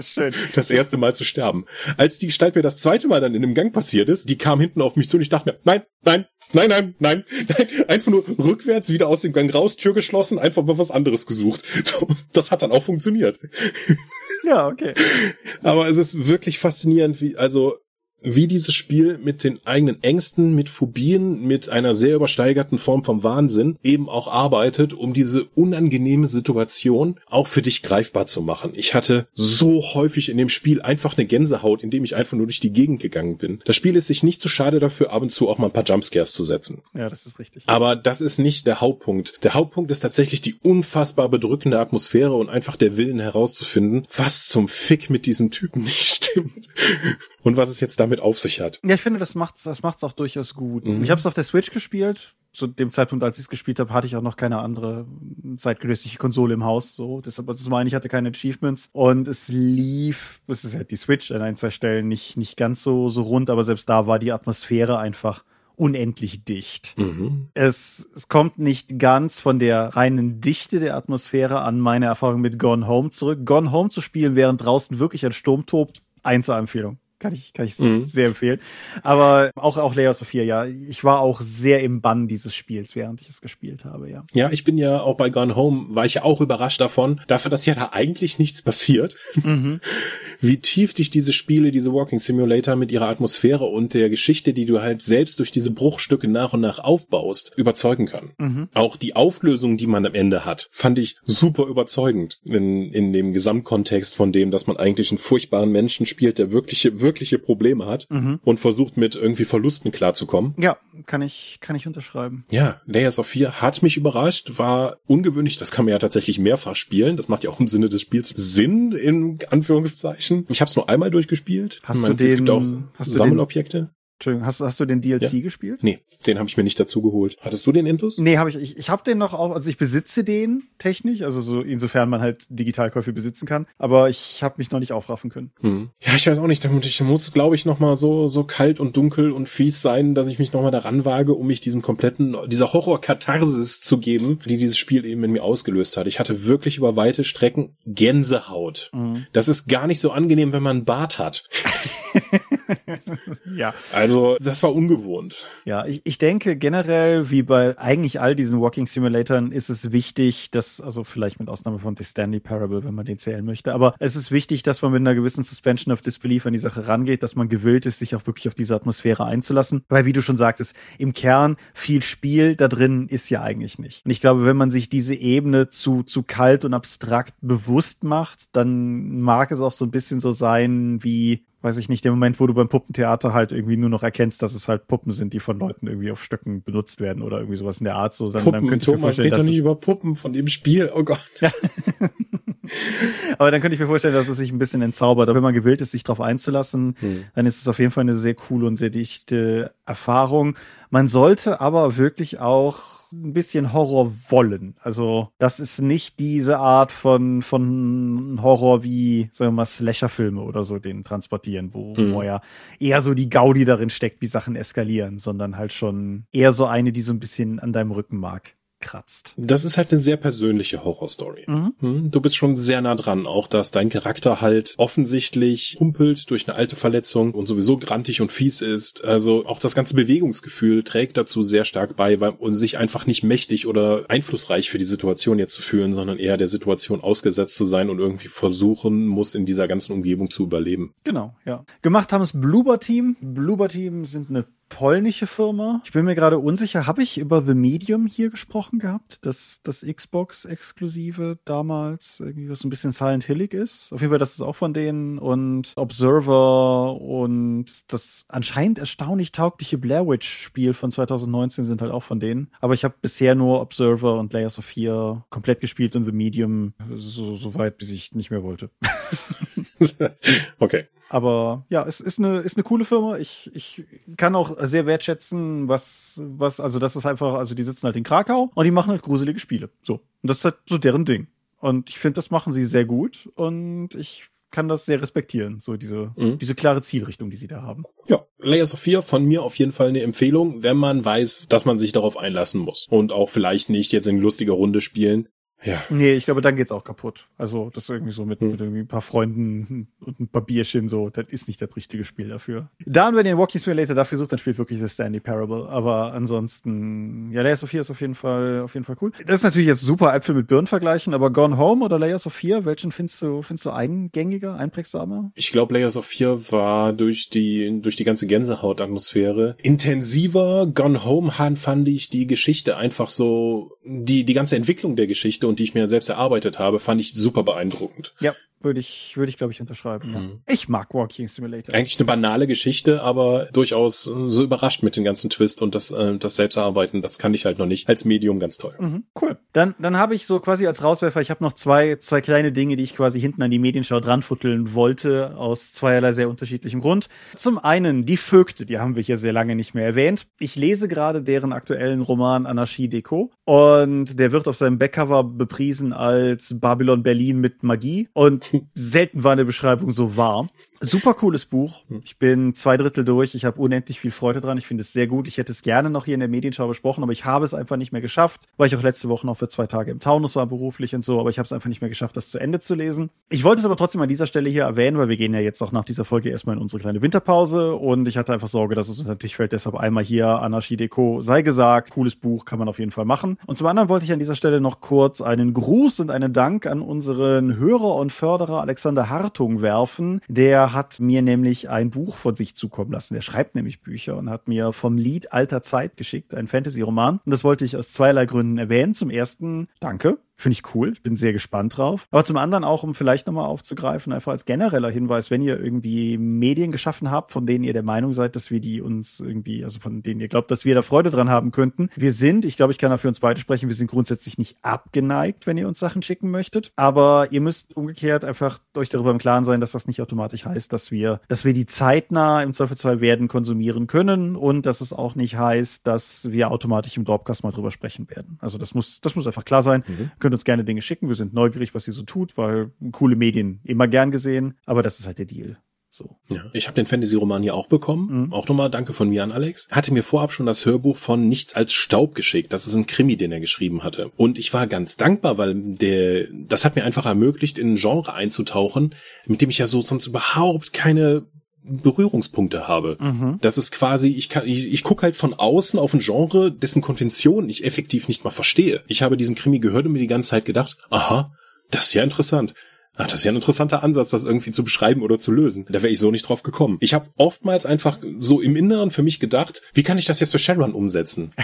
Schön. Das erste Mal zu sterben. Als die Gestalt mir das zweite Mal dann in dem Gang passiert ist, die kam hinten auf mich zu und ich dachte mir, nein, nein, nein, nein, nein, nein. Einfach nur rückwärts wieder aus dem Gang raus, Tür geschlossen, einfach mal was anderes gesucht. So, das hat dann auch funktioniert. Ja, okay. Aber es ist wirklich faszinierend, wie, also, wie dieses Spiel mit den eigenen Ängsten, mit Phobien, mit einer sehr übersteigerten Form vom Wahnsinn eben auch arbeitet, um diese unangenehme Situation auch für dich greifbar zu machen. Ich hatte so häufig in dem Spiel einfach eine Gänsehaut, indem ich einfach nur durch die Gegend gegangen bin. Das Spiel ist sich nicht zu schade dafür, ab und zu auch mal ein paar Jumpscares zu setzen. Ja, das ist richtig. Aber das ist nicht der Hauptpunkt. Der Hauptpunkt ist tatsächlich die unfassbar bedrückende Atmosphäre und einfach der Willen herauszufinden, was zum Fick mit diesem Typen nicht stimmt. Und was es jetzt damit auf sich hat. Ja, ich finde, das macht's, das macht's auch durchaus gut. Mhm. Ich habe es auf der Switch gespielt. Zu dem Zeitpunkt, als ich es gespielt habe, hatte ich auch noch keine andere zeitgenössische Konsole im Haus. So, deshalb, das meine ich hatte keine Achievements und es lief. Es ist halt die Switch an ein zwei Stellen nicht nicht ganz so so rund, aber selbst da war die Atmosphäre einfach unendlich dicht. Mhm. Es, es kommt nicht ganz von der reinen Dichte der Atmosphäre an meine Erfahrung mit Gone Home zurück. Gone Home zu spielen, während draußen wirklich ein Sturm tobt, Einzelempfehlung kann ich, kann ich mhm. sehr empfehlen. Aber auch, auch Layers of Fear, ja. Ich war auch sehr im Bann dieses Spiels, während ich es gespielt habe, ja. Ja, ich bin ja auch bei Gone Home, war ich ja auch überrascht davon, dafür, dass ja da eigentlich nichts passiert. Mhm. Wie tief dich diese Spiele, diese Walking Simulator mit ihrer Atmosphäre und der Geschichte, die du halt selbst durch diese Bruchstücke nach und nach aufbaust, überzeugen kann. Mhm. Auch die Auflösung, die man am Ende hat, fand ich super überzeugend in, in dem Gesamtkontext von dem, dass man eigentlich einen furchtbaren Menschen spielt, der wirkliche, wirklich wirkliche Probleme hat mhm. und versucht mit irgendwie Verlusten klarzukommen. Ja, kann ich, kann ich unterschreiben. Ja, Layers of 4 hat mich überrascht, war ungewöhnlich, das kann man ja tatsächlich mehrfach spielen. Das macht ja auch im Sinne des Spiels Sinn, in Anführungszeichen. Ich habe es nur einmal durchgespielt. Hast meine, du den, es gibt auch Sammelobjekte. Entschuldigung, hast, hast du den DLC ja. gespielt? Nee, den habe ich mir nicht dazu geholt. Hattest du den Intus? Nee, habe ich. Ich, ich habe den noch auch, also ich besitze den technisch, also so insofern man halt Digitalkäufe besitzen kann, aber ich habe mich noch nicht aufraffen können. Hm. Ja, ich weiß auch nicht, ich muss, glaube ich, noch mal so so kalt und dunkel und fies sein, dass ich mich noch mal daran wage, um mich diesem kompletten dieser Horror-Katharsis zu geben, die dieses Spiel eben in mir ausgelöst hat. Ich hatte wirklich über weite Strecken Gänsehaut. Mhm. Das ist gar nicht so angenehm, wenn man einen Bart hat. ja. Also, das war ungewohnt. Ja, ich, ich denke generell, wie bei eigentlich all diesen Walking Simulatoren, ist es wichtig, dass, also vielleicht mit Ausnahme von The Stanley Parable, wenn man den zählen möchte, aber es ist wichtig, dass man mit einer gewissen Suspension of Disbelief an die Sache rangeht, dass man gewillt ist, sich auch wirklich auf diese Atmosphäre einzulassen. Weil, wie du schon sagtest, im Kern viel Spiel da drin ist ja eigentlich nicht. Und ich glaube, wenn man sich diese Ebene zu, zu kalt und abstrakt bewusst macht, dann mag es auch so ein bisschen so sein wie, weiß ich nicht, der Moment, wo du beim Puppentheater halt irgendwie nur noch erkennst, dass es halt Puppen sind, die von Leuten irgendwie auf Stöcken benutzt werden oder irgendwie sowas in der Art. So, dann, Puppen, dann könnte ich mir vorstellen, dass nicht über Puppen von dem Spiel. Oh Gott. Ja. Aber dann könnte ich mir vorstellen, dass es sich ein bisschen entzaubert. Aber wenn man gewillt ist, sich darauf einzulassen, hm. dann ist es auf jeden Fall eine sehr coole und sehr dichte Erfahrung. Man sollte aber wirklich auch ein bisschen Horror wollen. Also das ist nicht diese Art von, von Horror wie, sagen wir mal, Slasher-Filme oder so, den transportieren, wo, mhm. wo ja eher so die Gaudi darin steckt, wie Sachen eskalieren, sondern halt schon eher so eine, die so ein bisschen an deinem Rücken mag kratzt. Das ist halt eine sehr persönliche Horrorstory. Mhm. Hm, du bist schon sehr nah dran, auch dass dein Charakter halt offensichtlich humpelt durch eine alte Verletzung und sowieso grantig und fies ist. Also auch das ganze Bewegungsgefühl trägt dazu sehr stark bei, weil und sich einfach nicht mächtig oder einflussreich für die Situation jetzt zu fühlen, sondern eher der Situation ausgesetzt zu sein und irgendwie versuchen muss, in dieser ganzen Umgebung zu überleben. Genau, ja. Gemacht haben es Bloober Team. Bloober Team sind eine polnische Firma. Ich bin mir gerade unsicher, habe ich über The Medium hier gesprochen gehabt? Das, das Xbox-Exklusive damals, irgendwie was ein bisschen Silent Hillig ist. Auf jeden Fall, das ist auch von denen und Observer und das anscheinend erstaunlich taugliche Blair Witch-Spiel von 2019 sind halt auch von denen. Aber ich habe bisher nur Observer und Layers of Fear komplett gespielt und The Medium so, so weit, bis ich nicht mehr wollte. okay. Aber ja, es ist eine, ist eine coole Firma. Ich, ich kann auch sehr wertschätzen, was, was, also das ist einfach, also die sitzen halt in Krakau und die machen halt gruselige Spiele. So. Und das ist halt so deren Ding. Und ich finde, das machen sie sehr gut und ich kann das sehr respektieren, so diese, mhm. diese klare Zielrichtung, die sie da haben. Ja, Layers of Fear von mir auf jeden Fall eine Empfehlung, wenn man weiß, dass man sich darauf einlassen muss und auch vielleicht nicht jetzt in lustiger Runde spielen, Ja. Nee, ich glaube, dann geht's auch kaputt. Also, das irgendwie so mit, hm. mit irgendwie ein paar Freunden und ein paar Bierchen so, das ist nicht das richtige Spiel dafür. Da, und wenn ihr Walking Simulator dafür sucht, dann spielt wirklich The Stanley Parable. Aber ansonsten, ja, Layers of Fear ist auf jeden Fall, auf jeden Fall cool. Das ist natürlich jetzt super Äpfel mit Birnen vergleichen, aber Gone Home oder Layers of Fear, welchen findest du, findest du eingängiger, einprägsamer? Ich glaube, Layers of Fear war durch die, durch die ganze Gänsehaut-Atmosphäre intensiver. Gone Home fand ich die Geschichte einfach so, die, die ganze Entwicklung der Geschichte und die ich mir selbst erarbeitet habe, fand ich super beeindruckend. Ja, würde ich, würde ich glaube ich unterschreiben. Mhm. Ja. Ich mag Walking Simulator. Eigentlich eine banale Geschichte, aber durchaus so überrascht mit dem ganzen Twist und das, äh, das Selbsterarbeiten, das kann ich halt noch nicht. Als Medium ganz toll. Mhm, cool. Dann, dann habe ich so quasi als Rauswerfer, ich habe noch zwei, zwei kleine Dinge, die ich quasi hinten an die Medienschau dranfutteln wollte, aus zweierlei sehr unterschiedlichem Grund. Zum einen die Vögte, die haben wir hier sehr lange nicht mehr erwähnt. Ich lese gerade deren aktuellen Roman Anarchie Deco und der wird auf seinem Backcover bepriesen als Babylon Berlin mit Magie und selten war eine Beschreibung so wahr. Super cooles Buch. Hm. Ich bin zwei Drittel durch. Ich habe unendlich viel Freude dran. Ich finde es sehr gut. Ich hätte es gerne noch hier in der Medienschau besprochen, aber ich habe es einfach nicht mehr geschafft, weil ich auch letzte Woche noch für zwei Tage im Taunus war beruflich und so. Aber ich habe es einfach nicht mehr geschafft, das zu Ende zu lesen. Ich wollte es aber trotzdem an dieser Stelle hier erwähnen, weil wir gehen ja jetzt auch nach dieser Folge erstmal in unsere kleine Winterpause und ich hatte einfach Sorge, dass es unter den Tisch fällt. Deshalb einmal hier Anarchie Deco sei gesagt. Cooles Buch kann man auf jeden Fall machen. Und zum anderen wollte ich an dieser Stelle noch kurz einen Gruß und einen Dank an unseren Hörer und Förderer Alexander Hartung werfen. Der hat mir nämlich ein Buch von sich zukommen lassen. Er schreibt nämlich Bücher und hat mir vom Lied Alter Zeit geschickt, ein Fantasy-Roman. Und das wollte ich aus zweierlei Gründen erwähnen. Zum ersten, danke Finde ich cool. Bin sehr gespannt drauf. Aber zum anderen auch, um vielleicht nochmal aufzugreifen, einfach als genereller Hinweis, wenn ihr irgendwie Medien geschaffen habt, von denen ihr der Meinung seid, dass wir die uns irgendwie, also von denen ihr glaubt, dass wir da Freude dran haben könnten. Wir sind, ich glaube, ich kann dafür uns beide sprechen, wir sind grundsätzlich nicht abgeneigt, wenn ihr uns Sachen schicken möchtet. Aber ihr müsst umgekehrt einfach euch darüber im Klaren sein, dass das nicht automatisch heißt, dass wir, dass wir die zeitnah im Zweifelsfall werden konsumieren können und dass es auch nicht heißt, dass wir automatisch im Dropcast mal drüber sprechen werden. Also das muss, das muss einfach klar sein. Mhm könnt uns gerne Dinge schicken. Wir sind neugierig, was sie so tut, weil coole Medien immer gern gesehen. Aber das ist halt der Deal. So. Ja, ich habe den Fantasy-Roman ja auch bekommen. Mhm. Auch nochmal danke von mir an Alex. Hatte mir vorab schon das Hörbuch von Nichts als Staub geschickt. Das ist ein Krimi, den er geschrieben hatte. Und ich war ganz dankbar, weil der, das hat mir einfach ermöglicht, in ein Genre einzutauchen, mit dem ich ja so sonst überhaupt keine Berührungspunkte habe. Mhm. Das ist quasi, ich kann, ich, ich gucke halt von außen auf ein Genre, dessen Konvention ich effektiv nicht mal verstehe. Ich habe diesen Krimi gehört und mir die ganze Zeit gedacht, aha, das ist ja interessant. Ach, das ist ja ein interessanter Ansatz, das irgendwie zu beschreiben oder zu lösen. Da wäre ich so nicht drauf gekommen. Ich habe oftmals einfach so im Inneren für mich gedacht, wie kann ich das jetzt für Shadowrun umsetzen?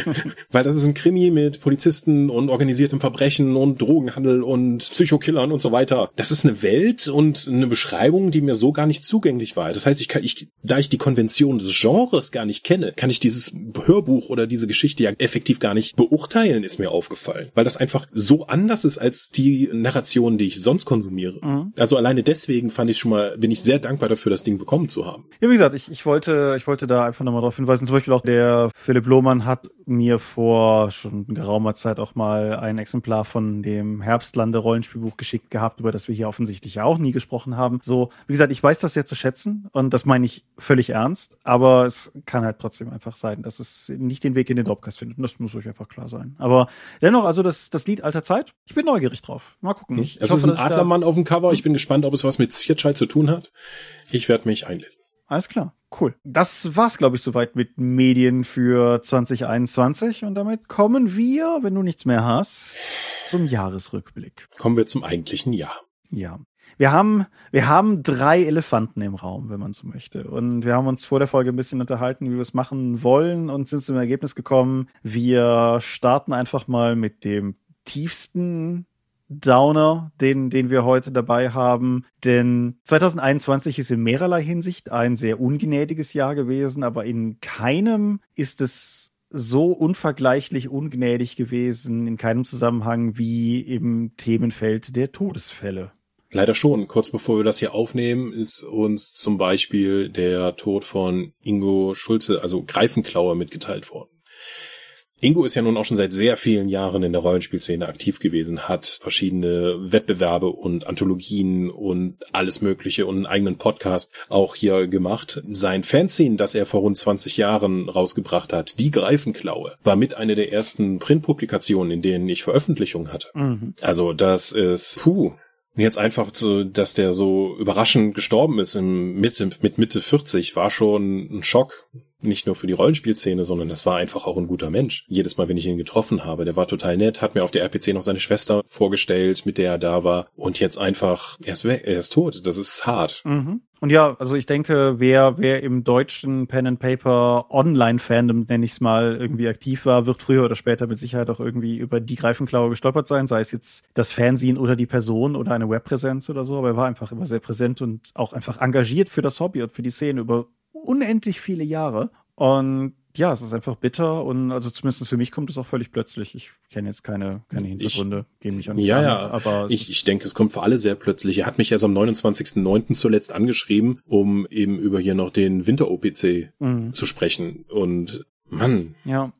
Weil das ist ein Krimi mit Polizisten und organisiertem Verbrechen und Drogenhandel und Psychokillern und so weiter. Das ist eine Welt und eine Beschreibung, die mir so gar nicht zugänglich war. Das heißt, ich kann, ich, da ich die Konvention des Genres gar nicht kenne, kann ich dieses Hörbuch oder diese Geschichte ja effektiv gar nicht beurteilen, ist mir aufgefallen. Weil das einfach so anders ist als die Narration, die ich sonst konsumiere. Mhm. Also alleine deswegen fand ich schon mal, bin ich sehr dankbar dafür, das Ding bekommen zu haben. Ja, wie gesagt, ich, ich wollte, ich wollte da einfach nochmal darauf hinweisen. Zum Beispiel auch der Philipp Lohmann hat mir vor schon geraumer Zeit auch mal ein Exemplar von dem Herbstlande Rollenspielbuch geschickt gehabt, über das wir hier offensichtlich ja auch nie gesprochen haben. So, wie gesagt, ich weiß das sehr zu schätzen und das meine ich völlig ernst, aber es kann halt trotzdem einfach sein, dass es nicht den Weg in den Dropcast findet. Und das muss euch einfach klar sein. Aber dennoch, also das, das Lied alter Zeit, ich bin neugierig drauf. Mal gucken. Ich, das ich ist hoffe, ein Adlermann auf dem Cover. Ich bin gespannt, ob es was mit Viertschall zu tun hat. Ich werde mich einlesen. Alles klar, cool. Das war's, glaube ich, soweit mit Medien für 2021 und damit kommen wir, wenn du nichts mehr hast, zum Jahresrückblick. Kommen wir zum eigentlichen Jahr. Ja. Wir haben, wir haben drei Elefanten im Raum, wenn man so möchte. Und wir haben uns vor der Folge ein bisschen unterhalten, wie wir es machen wollen und sind zum Ergebnis gekommen. Wir starten einfach mal mit dem tiefsten Downer, den, den wir heute dabei haben. Denn 2021 ist in mehrerlei Hinsicht ein sehr ungnädiges Jahr gewesen, aber in keinem ist es so unvergleichlich ungnädig gewesen, in keinem Zusammenhang wie im Themenfeld der Todesfälle. Leider schon. Kurz bevor wir das hier aufnehmen, ist uns zum Beispiel der Tod von Ingo Schulze, also Greifenklauer, mitgeteilt worden. Ingo ist ja nun auch schon seit sehr vielen Jahren in der Rollenspielszene aktiv gewesen, hat verschiedene Wettbewerbe und Anthologien und alles Mögliche und einen eigenen Podcast auch hier gemacht. Sein Fanzine, das er vor rund 20 Jahren rausgebracht hat, Die Greifenklaue, war mit einer der ersten Printpublikationen, in denen ich Veröffentlichungen hatte. Mhm. Also das ist, puh, und jetzt einfach so, dass der so überraschend gestorben ist im Mitte, mit Mitte 40, war schon ein Schock. Nicht nur für die Rollenspielszene, sondern das war einfach auch ein guter Mensch. Jedes Mal, wenn ich ihn getroffen habe, der war total nett, hat mir auf der RPC noch seine Schwester vorgestellt, mit der er da war. Und jetzt einfach, er ist weg, er ist tot. Das ist hart. Mhm. Und ja, also ich denke, wer, wer im deutschen Pen and Paper Online-Fandom, nenne ich es mal, irgendwie aktiv war, wird früher oder später mit Sicherheit auch irgendwie über die Greifenklaue gestolpert sein, sei es jetzt das Fernsehen oder die Person oder eine Webpräsenz oder so, aber er war einfach immer sehr präsent und auch einfach engagiert für das Hobby und für die Szene über unendlich viele Jahre. Und ja, es ist einfach bitter und also zumindest für mich kommt es auch völlig plötzlich. Ich kenne jetzt keine, keine Hintergründe, gehen mich nicht Ja, an, ja, aber ich, ich denke, es kommt für alle sehr plötzlich. Er hat mich erst am 29.09. zuletzt angeschrieben, um eben über hier noch den Winter-OPC mhm. zu sprechen und Mann. Ja.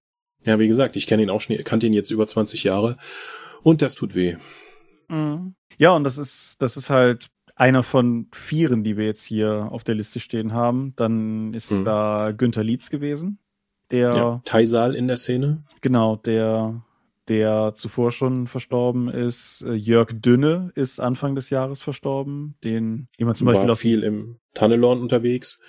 Ja, wie gesagt, ich kenne ihn auch schon, kannte ihn jetzt über 20 Jahre und das tut weh. Mhm. Ja, und das ist, das ist halt einer von vieren, die wir jetzt hier auf der Liste stehen haben. Dann ist mhm. da Günther Lietz gewesen, der ja, Taisal in der Szene. Genau, der der zuvor schon verstorben ist. Äh, Jörg Dünne ist Anfang des Jahres verstorben, den jemand zum War Beispiel auf viel im Tunnelorn unterwegs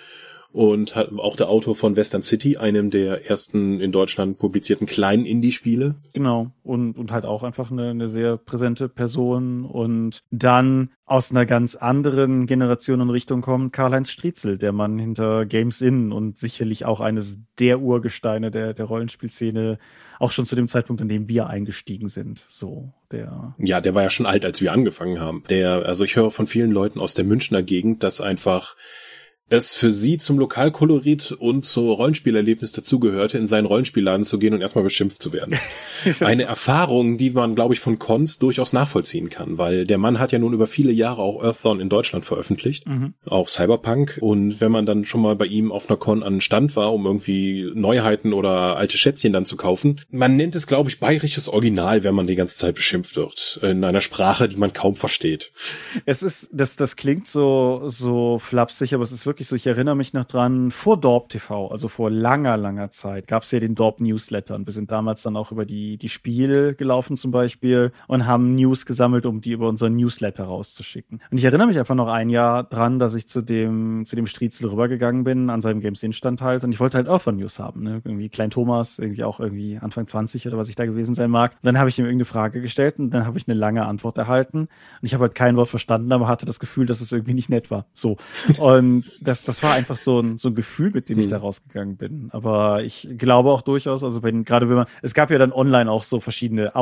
und hat auch der Autor von Western City, einem der ersten in Deutschland publizierten kleinen Indie-Spiele. Genau, und, und halt auch einfach eine, eine sehr präsente Person und dann aus einer ganz anderen Generation und Richtung kommt Karl-Heinz Striezel, der Mann hinter Games In und sicherlich auch eines der Urgesteine der, der Rollenspielszene, auch schon zu dem Zeitpunkt, an dem wir eingestiegen sind. So, der. Ja, der war ja schon alt, als wir angefangen haben. Der, also ich höre von vielen Leuten aus der Münchner Gegend, dass einfach es für sie zum Lokalkolorit und zu Rollenspielerlebnis dazugehörte, in seinen Rollenspielladen zu gehen und erstmal beschimpft zu werden. Eine Erfahrung, die man, glaube ich, von Cons durchaus nachvollziehen kann, weil der Mann hat ja nun über viele Jahre auch Earthdawn in Deutschland veröffentlicht, mhm. auch Cyberpunk. Und wenn man dann schon mal bei ihm auf einer Con an Stand war, um irgendwie Neuheiten oder alte Schätzchen dann zu kaufen, man nennt es, glaube ich, bayerisches Original, wenn man die ganze Zeit beschimpft wird, in einer Sprache, die man kaum versteht. Es ist, das, das klingt so, so flapsig, aber es ist wirklich wirklich so, ich erinnere mich noch dran, vor Dorp TV, also vor langer, langer Zeit, gab es ja den Dorp Newsletter und wir sind damals dann auch über die, die Spiele gelaufen zum Beispiel und haben News gesammelt, um die über unseren Newsletter rauszuschicken. Und ich erinnere mich einfach noch ein Jahr dran, dass ich zu dem, zu dem Striezel rübergegangen bin, an seinem Games Instand halt und ich wollte halt auch von News haben, ne? Irgendwie Klein Thomas, irgendwie auch irgendwie Anfang 20 oder was ich da gewesen sein mag. Und dann habe ich ihm irgendeine Frage gestellt und dann habe ich eine lange Antwort erhalten und ich habe halt kein Wort verstanden, aber hatte das Gefühl, dass es irgendwie nicht nett war. So. Und das, das war einfach so ein, so ein Gefühl, mit dem ich hm. da rausgegangen bin. Aber ich glaube auch durchaus, also wenn, gerade wenn man, es gab ja dann online auch so verschiedene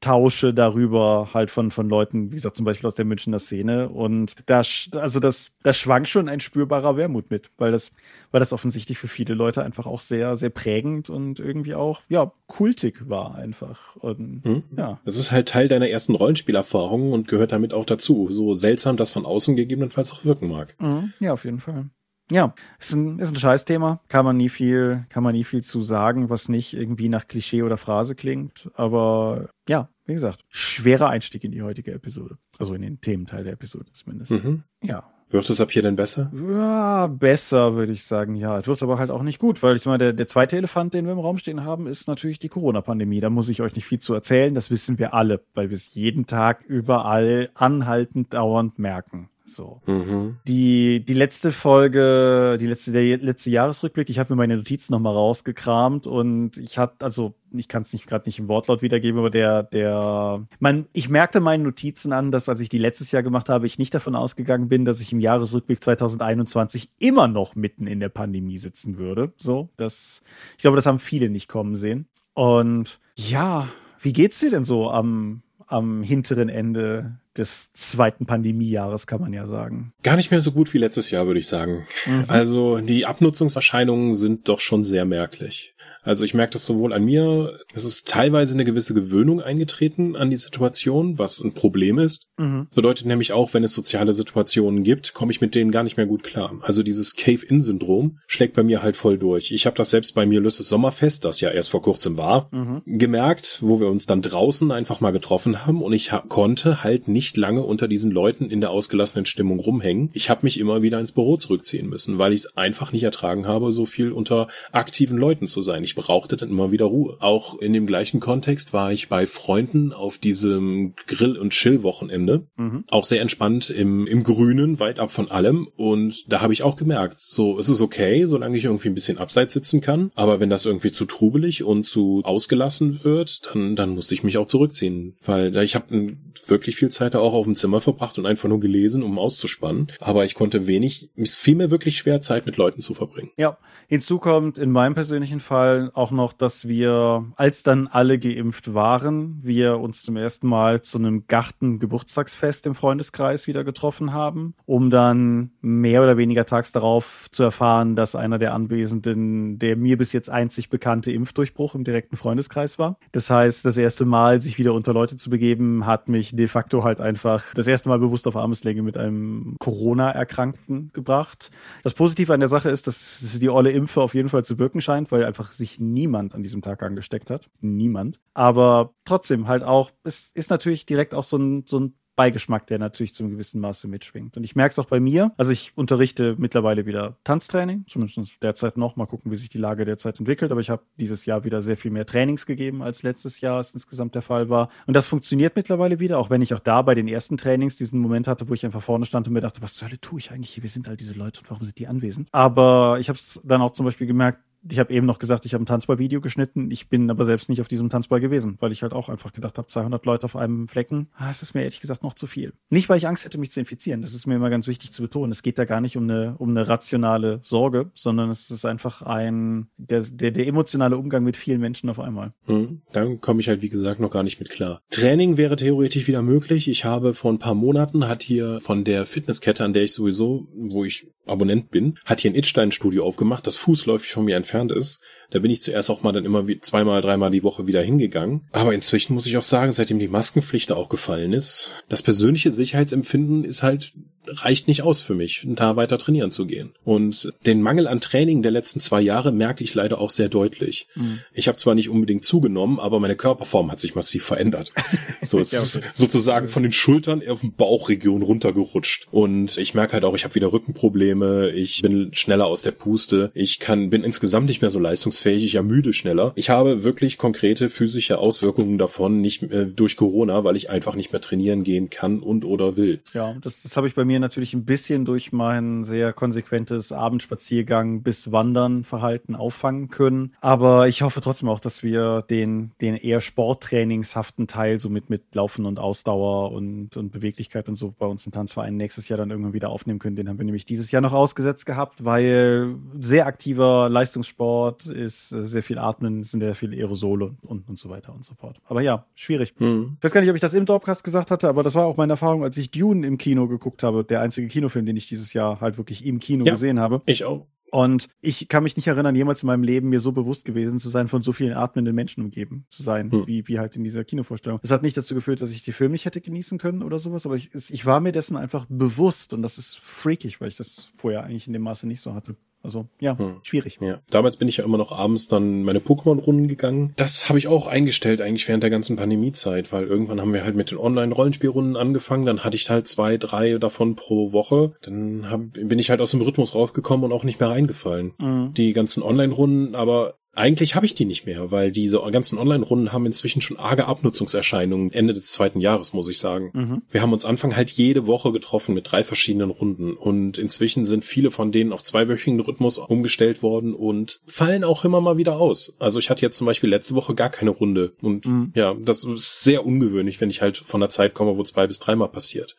Austausche darüber halt von, von Leuten, wie gesagt, zum Beispiel aus der Münchner Szene. Und da, also das, da schwang schon ein spürbarer Wermut mit, weil das, weil das offensichtlich für viele Leute einfach auch sehr, sehr prägend und irgendwie auch, ja, kultig war einfach. Und, hm. ja. Das ist halt Teil deiner ersten Rollenspielerfahrung und gehört damit auch dazu. So seltsam das von außen gegebenenfalls auch wirken mag. Mhm. Ja, auf jeden Fall. Ja, ist ein, ist ein Scheißthema. Kann man nie viel, kann man nie viel zu sagen, was nicht irgendwie nach Klischee oder Phrase klingt. Aber ja, wie gesagt, schwerer Einstieg in die heutige Episode. Also in den Thementeil der Episode zumindest. Mhm. Ja. Wird es ab hier denn besser? Ja, besser würde ich sagen, ja. Es wird aber halt auch nicht gut, weil ich meine, der, der zweite Elefant, den wir im Raum stehen haben, ist natürlich die Corona-Pandemie. Da muss ich euch nicht viel zu erzählen. Das wissen wir alle, weil wir es jeden Tag überall anhaltend dauernd merken. So. Mhm. Die, die letzte Folge, die letzte, der letzte Jahresrückblick, ich habe mir meine Notizen nochmal rausgekramt und ich hatte, also ich kann es nicht gerade nicht im Wortlaut wiedergeben, aber der, der, man, ich merkte meinen Notizen an, dass als ich die letztes Jahr gemacht habe, ich nicht davon ausgegangen bin, dass ich im Jahresrückblick 2021 immer noch mitten in der Pandemie sitzen würde. So, das, ich glaube, das haben viele nicht kommen sehen. Und ja, wie geht's dir denn so am, am hinteren Ende des zweiten Pandemiejahres, kann man ja sagen. Gar nicht mehr so gut wie letztes Jahr, würde ich sagen. Mhm. Also die Abnutzungserscheinungen sind doch schon sehr merklich. Also ich merke das sowohl an mir, es ist teilweise eine gewisse Gewöhnung eingetreten an die Situation, was ein Problem ist. Mhm. Das bedeutet nämlich auch, wenn es soziale Situationen gibt, komme ich mit denen gar nicht mehr gut klar. Also dieses Cave-In-Syndrom schlägt bei mir halt voll durch. Ich habe das selbst bei mir Lüsses Sommerfest, das ja erst vor kurzem war, mhm. gemerkt, wo wir uns dann draußen einfach mal getroffen haben und ich konnte halt nicht lange unter diesen Leuten in der ausgelassenen Stimmung rumhängen. Ich habe mich immer wieder ins Büro zurückziehen müssen, weil ich es einfach nicht ertragen habe, so viel unter aktiven Leuten zu sein. Ich brauchte dann immer wieder Ruhe. Auch in dem gleichen Kontext war ich bei Freunden auf diesem Grill- und Chill-Wochenende. Mhm. Auch sehr entspannt im, im Grünen, weit ab von allem. Und da habe ich auch gemerkt, so, es ist okay, solange ich irgendwie ein bisschen abseits sitzen kann. Aber wenn das irgendwie zu trubelig und zu ausgelassen wird, dann, dann musste ich mich auch zurückziehen. Weil ich habe wirklich viel Zeit auch auf dem Zimmer verbracht und einfach nur gelesen, um auszuspannen. Aber ich konnte wenig, es fiel mir wirklich schwer, Zeit mit Leuten zu verbringen. Ja, hinzu kommt in meinem persönlichen Fall auch noch, dass wir, als dann alle geimpft waren, wir uns zum ersten Mal zu einem Garten-Geburtstagsfest im Freundeskreis wieder getroffen haben, um dann mehr oder weniger tags darauf zu erfahren, dass einer der Anwesenden der mir bis jetzt einzig bekannte Impfdurchbruch im direkten Freundeskreis war. Das heißt, das erste Mal, sich wieder unter Leute zu begeben, hat mich de facto halt einfach das erste Mal bewusst auf Armeslänge mit einem Corona-Erkrankten gebracht. Das Positive an der Sache ist, dass die olle Impfe auf jeden Fall zu wirken scheint, weil einfach sich niemand an diesem Tag angesteckt hat. Niemand. Aber trotzdem halt auch, es ist natürlich direkt auch so ein, so ein Beigeschmack, der natürlich zum gewissen Maße mitschwingt. Und ich merke es auch bei mir. Also ich unterrichte mittlerweile wieder Tanztraining, zumindest derzeit noch. Mal gucken, wie sich die Lage derzeit entwickelt. Aber ich habe dieses Jahr wieder sehr viel mehr Trainings gegeben, als letztes Jahr es insgesamt der Fall war. Und das funktioniert mittlerweile wieder, auch wenn ich auch da bei den ersten Trainings diesen Moment hatte, wo ich einfach vorne stand und mir dachte, was zur Hölle tue ich eigentlich hier? Wir sind all diese Leute und warum sind die anwesend? Aber ich habe es dann auch zum Beispiel gemerkt, ich habe eben noch gesagt, ich habe ein Tanzball-Video geschnitten. Ich bin aber selbst nicht auf diesem Tanzball gewesen, weil ich halt auch einfach gedacht habe, 200 Leute auf einem Flecken, ah, es ist mir ehrlich gesagt noch zu viel. Nicht, weil ich Angst hätte, mich zu infizieren. Das ist mir immer ganz wichtig zu betonen. Es geht da gar nicht um eine, um eine rationale Sorge, sondern es ist einfach ein, der, der, der emotionale Umgang mit vielen Menschen auf einmal. Hm, dann komme ich halt, wie gesagt, noch gar nicht mit klar. Training wäre theoretisch wieder möglich. Ich habe vor ein paar Monaten hat hier von der Fitnesskette, an der ich sowieso, wo ich Abonnent bin, hat hier ein Itstein-Studio aufgemacht, das fußläufig von mir entfernt ist. Da bin ich zuerst auch mal dann immer zweimal, dreimal die Woche wieder hingegangen. Aber inzwischen muss ich auch sagen, seitdem die Maskenpflicht auch gefallen ist, das persönliche Sicherheitsempfinden ist halt reicht nicht aus für mich, da weiter trainieren zu gehen. Und den Mangel an Training der letzten zwei Jahre merke ich leider auch sehr deutlich. Mhm. Ich habe zwar nicht unbedingt zugenommen, aber meine Körperform hat sich massiv verändert. So es ja, ist sozusagen von den Schultern auf den Bauchregion runtergerutscht. Und ich merke halt auch, ich habe wieder Rückenprobleme, ich bin schneller aus der Puste, ich kann bin insgesamt nicht mehr so leistungsfähig, ich ermüde schneller. Ich habe wirklich konkrete physische Auswirkungen davon, nicht äh, durch Corona, weil ich einfach nicht mehr trainieren gehen kann und oder will. Ja, das, das habe ich bei mir natürlich ein bisschen durch mein sehr konsequentes Abendspaziergang bis Wandern Verhalten auffangen können. Aber ich hoffe trotzdem auch, dass wir den, den eher sporttrainingshaften Teil so mit, mit Laufen und Ausdauer und, und Beweglichkeit und so bei uns im Tanzverein nächstes Jahr dann irgendwann wieder aufnehmen können. Den haben wir nämlich dieses Jahr noch ausgesetzt gehabt, weil sehr aktiver Leistungssport ist äh, sehr viel Atmen, sind sehr viele Aerosole und, und so weiter und so fort. Aber ja, schwierig. Hm. Ich weiß gar nicht, ob ich das im Dropcast gesagt hatte, aber das war auch meine Erfahrung, als ich Dune im Kino geguckt habe. Der einzige Kinofilm, den ich dieses Jahr halt wirklich im Kino ja, gesehen habe. Ich auch. Und ich kann mich nicht erinnern, jemals in meinem Leben mir so bewusst gewesen zu sein, von so vielen atmenden Menschen umgeben zu sein, hm. wie, wie halt in dieser Kinovorstellung. Das hat nicht dazu geführt, dass ich die Filme nicht hätte genießen können oder sowas, aber ich, ich war mir dessen einfach bewusst und das ist freakig, weil ich das vorher eigentlich in dem Maße nicht so hatte. Also ja, hm. schwierig. Ja. Damals bin ich ja immer noch abends dann meine Pokémon-Runden gegangen. Das habe ich auch eingestellt eigentlich während der ganzen Pandemiezeit, weil irgendwann haben wir halt mit den Online-Rollenspielrunden angefangen. Dann hatte ich halt zwei, drei davon pro Woche. Dann hab, bin ich halt aus dem Rhythmus rausgekommen und auch nicht mehr reingefallen. Mhm. Die ganzen Online-Runden, aber eigentlich habe ich die nicht mehr, weil diese ganzen Online-Runden haben inzwischen schon arge Abnutzungserscheinungen Ende des zweiten Jahres, muss ich sagen. Mhm. Wir haben uns Anfang halt jede Woche getroffen mit drei verschiedenen Runden und inzwischen sind viele von denen auf zweiwöchigen Rhythmus umgestellt worden und fallen auch immer mal wieder aus. Also ich hatte jetzt zum Beispiel letzte Woche gar keine Runde und mhm. ja, das ist sehr ungewöhnlich, wenn ich halt von der Zeit komme, wo zwei bis dreimal passiert.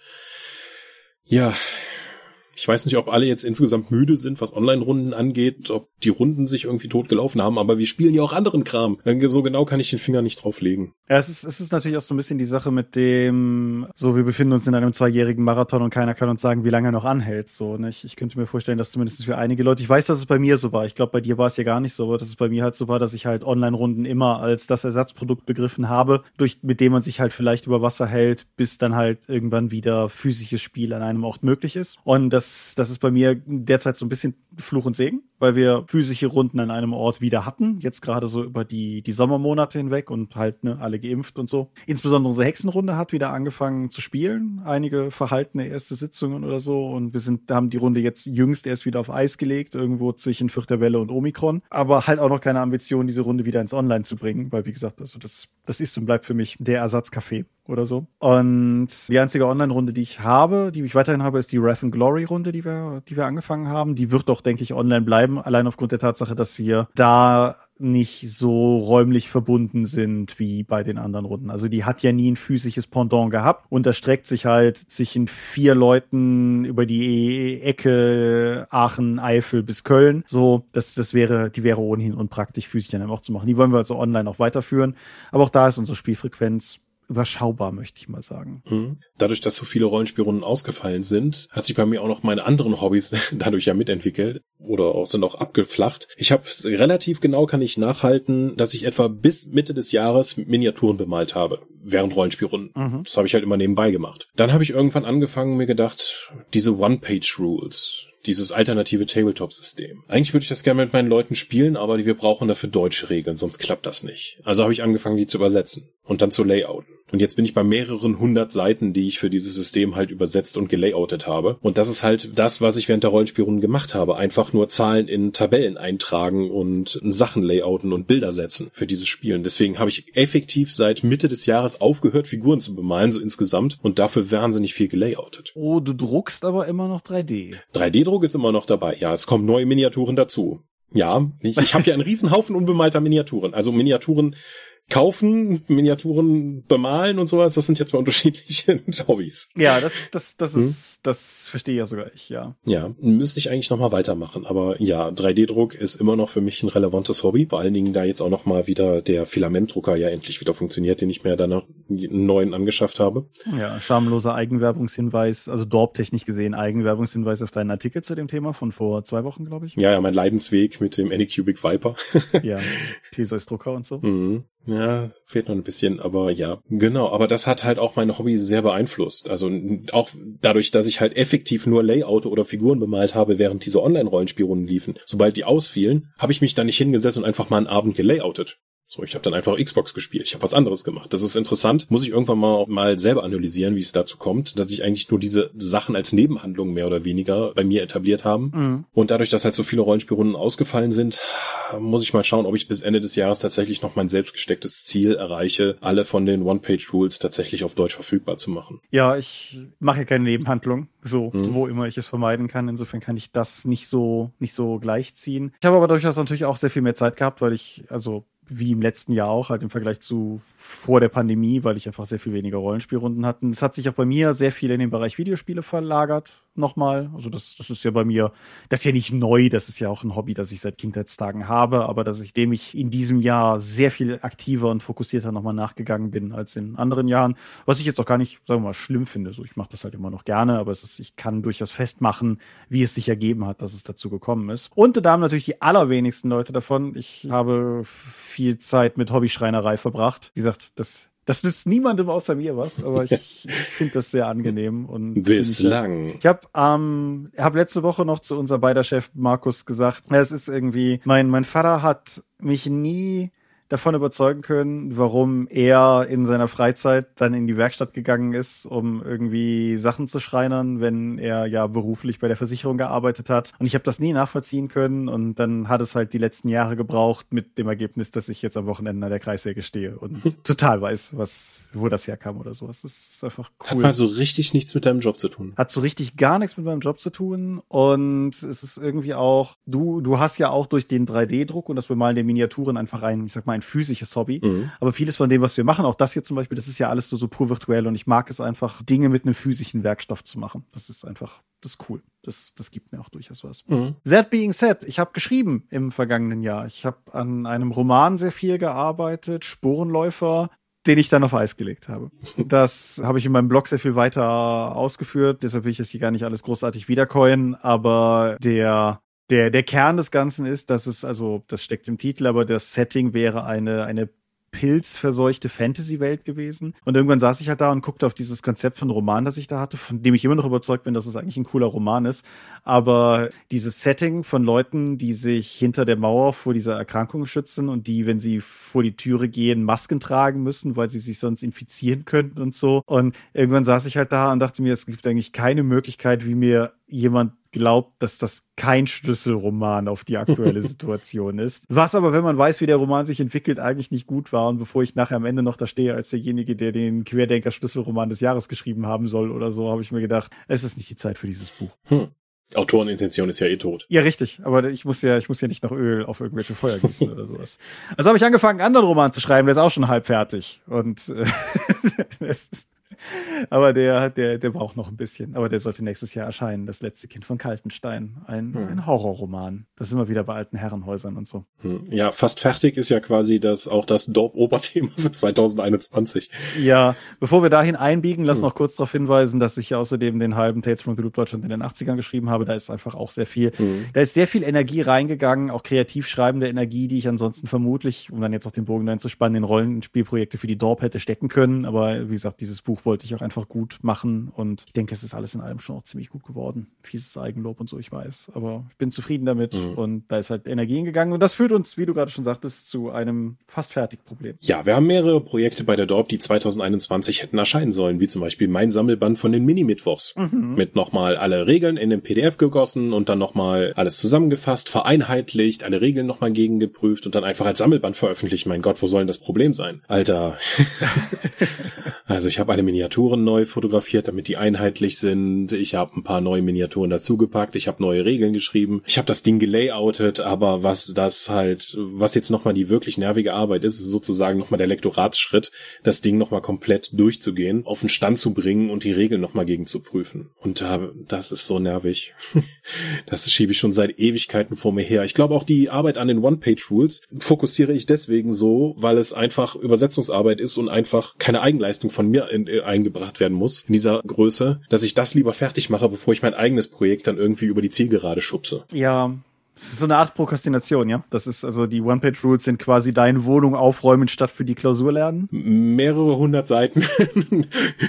Ja, Ich weiß nicht, ob alle jetzt insgesamt müde sind, was Online-Runden angeht, ob die Runden sich irgendwie totgelaufen haben, aber wir spielen ja auch anderen Kram. So genau kann ich den Finger nicht drauflegen. Ja, es ist, es ist natürlich auch so ein bisschen die Sache mit dem, so wir befinden uns in einem zweijährigen Marathon und keiner kann uns sagen, wie lange er noch anhält. So, ne? ich, ich könnte mir vorstellen, dass zumindest für einige Leute, ich weiß, dass es bei mir so war. Ich glaube, bei dir war es ja gar nicht so, aber dass es bei mir halt so war, dass ich halt Online-Runden immer als das Ersatzprodukt begriffen habe, durch, mit dem man sich halt vielleicht über Wasser hält, bis dann halt irgendwann wieder physisches Spiel an einem Ort möglich ist. Und das, das ist bei mir derzeit so ein bisschen Fluch und Segen, weil wir physische Runden an einem Ort wieder hatten, jetzt gerade so über die, die Sommermonate hinweg und halt ne, alle geimpft und so. Insbesondere unsere Hexenrunde hat wieder angefangen zu spielen, einige verhaltene erste Sitzungen oder so und wir sind, haben die Runde jetzt jüngst erst wieder auf Eis gelegt, irgendwo zwischen Vierter Welle und Omikron, aber halt auch noch keine Ambition, diese Runde wieder ins Online zu bringen, weil wie gesagt, also das, das ist und bleibt für mich der Ersatzcafé oder so. Und die einzige Online-Runde, die ich habe, die ich weiterhin habe, ist die Wrath and Glory-Runde, die wir, die wir angefangen haben. Die wird doch, denke ich, online bleiben, allein aufgrund der Tatsache, dass wir da nicht so räumlich verbunden sind wie bei den anderen Runden. Also die hat ja nie ein physisches Pendant gehabt und das streckt sich halt zwischen vier Leuten über die Ecke Aachen, Eifel bis Köln. So, das, das wäre, die wäre ohnehin unpraktisch physisch an einem Ort zu machen. Die wollen wir also online auch weiterführen. Aber auch da ist unsere Spielfrequenz überschaubar, möchte ich mal sagen. Mhm. Dadurch, dass so viele Rollenspielrunden ausgefallen sind, hat sich bei mir auch noch meine anderen Hobbys dadurch ja mitentwickelt oder auch sind auch abgeflacht. Ich habe relativ genau kann ich nachhalten, dass ich etwa bis Mitte des Jahres Miniaturen bemalt habe während Rollenspielrunden. Mhm. Das habe ich halt immer nebenbei gemacht. Dann habe ich irgendwann angefangen, mir gedacht, diese One-Page-Rules, dieses alternative Tabletop-System. Eigentlich würde ich das gerne mit meinen Leuten spielen, aber wir brauchen dafür deutsche Regeln, sonst klappt das nicht. Also habe ich angefangen, die zu übersetzen und dann zu layouten. Und jetzt bin ich bei mehreren hundert Seiten, die ich für dieses System halt übersetzt und gelayoutet habe. Und das ist halt das, was ich während der Rollenspielrunden gemacht habe. Einfach nur Zahlen in Tabellen eintragen und Sachen layouten und Bilder setzen für dieses Spiel. Und deswegen habe ich effektiv seit Mitte des Jahres aufgehört, Figuren zu bemalen, so insgesamt. Und dafür wahnsinnig viel gelayoutet. Oh, du druckst aber immer noch 3D. 3D-Druck ist immer noch dabei. Ja, es kommen neue Miniaturen dazu. Ja, ich, ich habe ja einen riesen Haufen unbemalter Miniaturen. Also Miniaturen, kaufen, Miniaturen bemalen und sowas, das sind jetzt mal unterschiedliche Hobbys. Ja, das, das, das hm? ist, das verstehe ja sogar ich, ja. Ja, müsste ich eigentlich nochmal weitermachen. Aber ja, 3D-Druck ist immer noch für mich ein relevantes Hobby. Vor allen Dingen, da jetzt auch nochmal wieder der Filamentdrucker ja endlich wieder funktioniert, den ich mir dann einen neuen angeschafft habe. Ja, schamloser Eigenwerbungshinweis, also Dorp-technisch gesehen Eigenwerbungshinweis auf deinen Artikel zu dem Thema von vor zwei Wochen, glaube ich. Ja, ja, mein Leidensweg mit dem Anycubic Viper. ja, Theseus Drucker und so. Mhm. Ja, fehlt noch ein bisschen, aber ja, genau. Aber das hat halt auch meine Hobby sehr beeinflusst. Also auch dadurch, dass ich halt effektiv nur Layout oder Figuren bemalt habe, während diese Online-Rollenspielrunden liefen. Sobald die ausfielen, habe ich mich da nicht hingesetzt und einfach mal einen Abend gelayoutet. So, ich habe dann einfach Xbox gespielt. Ich habe was anderes gemacht. Das ist interessant. Muss ich irgendwann mal mal selber analysieren, wie es dazu kommt, dass ich eigentlich nur diese Sachen als Nebenhandlung mehr oder weniger bei mir etabliert haben. Mhm. Und dadurch, dass halt so viele Rollenspielrunden ausgefallen sind, muss ich mal schauen, ob ich bis Ende des Jahres tatsächlich noch mein selbst gestecktes Ziel erreiche, alle von den One-Page-Rules tatsächlich auf Deutsch verfügbar zu machen. Ja, ich mache ja keine Nebenhandlung, so mhm. wo immer ich es vermeiden kann. Insofern kann ich das nicht so nicht so gleichziehen. Ich habe aber durchaus natürlich auch sehr viel mehr Zeit gehabt, weil ich also wie im letzten Jahr auch, halt im Vergleich zu vor der Pandemie, weil ich einfach sehr viel weniger Rollenspielrunden hatte. Es hat sich auch bei mir sehr viel in den Bereich Videospiele verlagert, nochmal. Also das, das ist ja bei mir, das ist ja nicht neu, das ist ja auch ein Hobby, das ich seit Kindheitstagen habe, aber dass ich dem ich in diesem Jahr sehr viel aktiver und fokussierter nochmal nachgegangen bin als in anderen Jahren, was ich jetzt auch gar nicht, sagen wir mal, schlimm finde. So, ich mache das halt immer noch gerne, aber es ist, ich kann durchaus festmachen, wie es sich ergeben hat, dass es dazu gekommen ist. Und da haben natürlich die allerwenigsten Leute davon. Ich habe viel Zeit mit Hobbyschreinerei verbracht. Wie gesagt, das das nützt niemandem außer mir was, aber ich, ich finde das sehr angenehm. Und Bislang. Ich habe ähm, hab letzte Woche noch zu unser beider Chef Markus gesagt, es ist irgendwie, mein, mein Vater hat mich nie davon überzeugen können, warum er in seiner Freizeit dann in die Werkstatt gegangen ist, um irgendwie Sachen zu schreinern, wenn er ja beruflich bei der Versicherung gearbeitet hat. Und ich habe das nie nachvollziehen können und dann hat es halt die letzten Jahre gebraucht mit dem Ergebnis, dass ich jetzt am Wochenende an der Kreissäge stehe und total weiß, was, wo das herkam oder sowas. Das ist einfach cool. Hat mal so richtig nichts mit deinem Job zu tun. Hat so richtig gar nichts mit meinem Job zu tun und es ist irgendwie auch, du, du hast ja auch durch den 3D-Druck und das Bemalen der Miniaturen einfach ein, ich sag mal, mein physisches Hobby. Mhm. Aber vieles von dem, was wir machen, auch das hier zum Beispiel, das ist ja alles so, so pur virtuell und ich mag es einfach, Dinge mit einem physischen Werkstoff zu machen. Das ist einfach, das ist cool. Das, das gibt mir auch durchaus was. Mhm. That being said, ich habe geschrieben im vergangenen Jahr. Ich habe an einem Roman sehr viel gearbeitet, Spurenläufer, den ich dann auf Eis gelegt habe. Das habe ich in meinem Blog sehr viel weiter ausgeführt, deshalb will ich das hier gar nicht alles großartig wiedercoin, aber der der, der Kern des Ganzen ist, dass es, also, das steckt im Titel, aber das Setting wäre eine, eine pilzverseuchte Fantasy-Welt gewesen. Und irgendwann saß ich halt da und guckte auf dieses Konzept von Roman, das ich da hatte, von dem ich immer noch überzeugt bin, dass es eigentlich ein cooler Roman ist. Aber dieses Setting von Leuten, die sich hinter der Mauer vor dieser Erkrankung schützen und die, wenn sie vor die Türe gehen, Masken tragen müssen, weil sie sich sonst infizieren könnten und so. Und irgendwann saß ich halt da und dachte mir, es gibt eigentlich keine Möglichkeit, wie mir jemand glaubt, dass das kein Schlüsselroman auf die aktuelle Situation ist. Was aber, wenn man weiß, wie der Roman sich entwickelt, eigentlich nicht gut war. Und bevor ich nachher am Ende noch da stehe als derjenige, der den Querdenker-Schlüsselroman des Jahres geschrieben haben soll oder so, habe ich mir gedacht, es ist nicht die Zeit für dieses Buch. Hm. Autorenintention ist ja eh tot. Ja, richtig. Aber ich muss ja, ich muss ja nicht noch Öl auf irgendwelche Feuer gießen oder sowas. Also habe ich angefangen, einen anderen Roman zu schreiben, der ist auch schon halb fertig. Und äh, es ist aber der, der, der braucht noch ein bisschen. Aber der sollte nächstes Jahr erscheinen. Das letzte Kind von Kaltenstein. Ein, hm. ein Horrorroman. Das ist immer wieder bei alten Herrenhäusern und so. Hm. Ja, fast fertig ist ja quasi das, auch das Dorp-Oberthema für 2021. Ja, bevor wir dahin einbiegen, lass hm. noch kurz darauf hinweisen, dass ich außerdem den halben Tales from the Loop Deutschland in den 80ern geschrieben habe. Da ist einfach auch sehr viel, hm. da ist sehr viel Energie reingegangen, auch kreativ schreibende Energie, die ich ansonsten vermutlich, um dann jetzt auch den Bogen dann zu spannen, in Rollenspielprojekte für die Dorp hätte stecken können. Aber wie gesagt, dieses Buch wollte ich auch einfach gut machen und ich denke, es ist alles in allem schon auch ziemlich gut geworden. Fieses Eigenlob und so, ich weiß. Aber ich bin zufrieden damit mhm. und da ist halt Energie hingegangen und das führt uns, wie du gerade schon sagtest, zu einem fast fertig Problem. Ja, wir haben mehrere Projekte bei der Dorp, die 2021 hätten erscheinen sollen, wie zum Beispiel mein Sammelband von den Mini-Mittwochs. Mhm. Mit nochmal alle Regeln in den PDF gegossen und dann nochmal alles zusammengefasst, vereinheitlicht, alle Regeln nochmal gegengeprüft und dann einfach als Sammelband veröffentlicht. Mein Gott, wo soll denn das Problem sein? Alter. also ich habe alle Miniaturen neu fotografiert, damit die einheitlich sind. Ich habe ein paar neue Miniaturen dazugepackt. Ich habe neue Regeln geschrieben. Ich habe das Ding gelayoutet, aber was das halt, was jetzt nochmal die wirklich nervige Arbeit ist, ist sozusagen nochmal der Lektoratsschritt, das Ding nochmal komplett durchzugehen, auf den Stand zu bringen und die Regeln nochmal gegen zu prüfen. Und da, das ist so nervig. das schiebe ich schon seit Ewigkeiten vor mir her. Ich glaube auch die Arbeit an den One-Page-Rules fokussiere ich deswegen so, weil es einfach Übersetzungsarbeit ist und einfach keine Eigenleistung von mir in, eingebracht werden muss in dieser Größe, dass ich das lieber fertig mache, bevor ich mein eigenes Projekt dann irgendwie über die Zielgerade schubse. Ja, das ist so eine Art Prokrastination, ja. Das ist also die One-Page-Rules sind quasi deine Wohnung aufräumen statt für die Klausur lernen. Mehrere hundert Seiten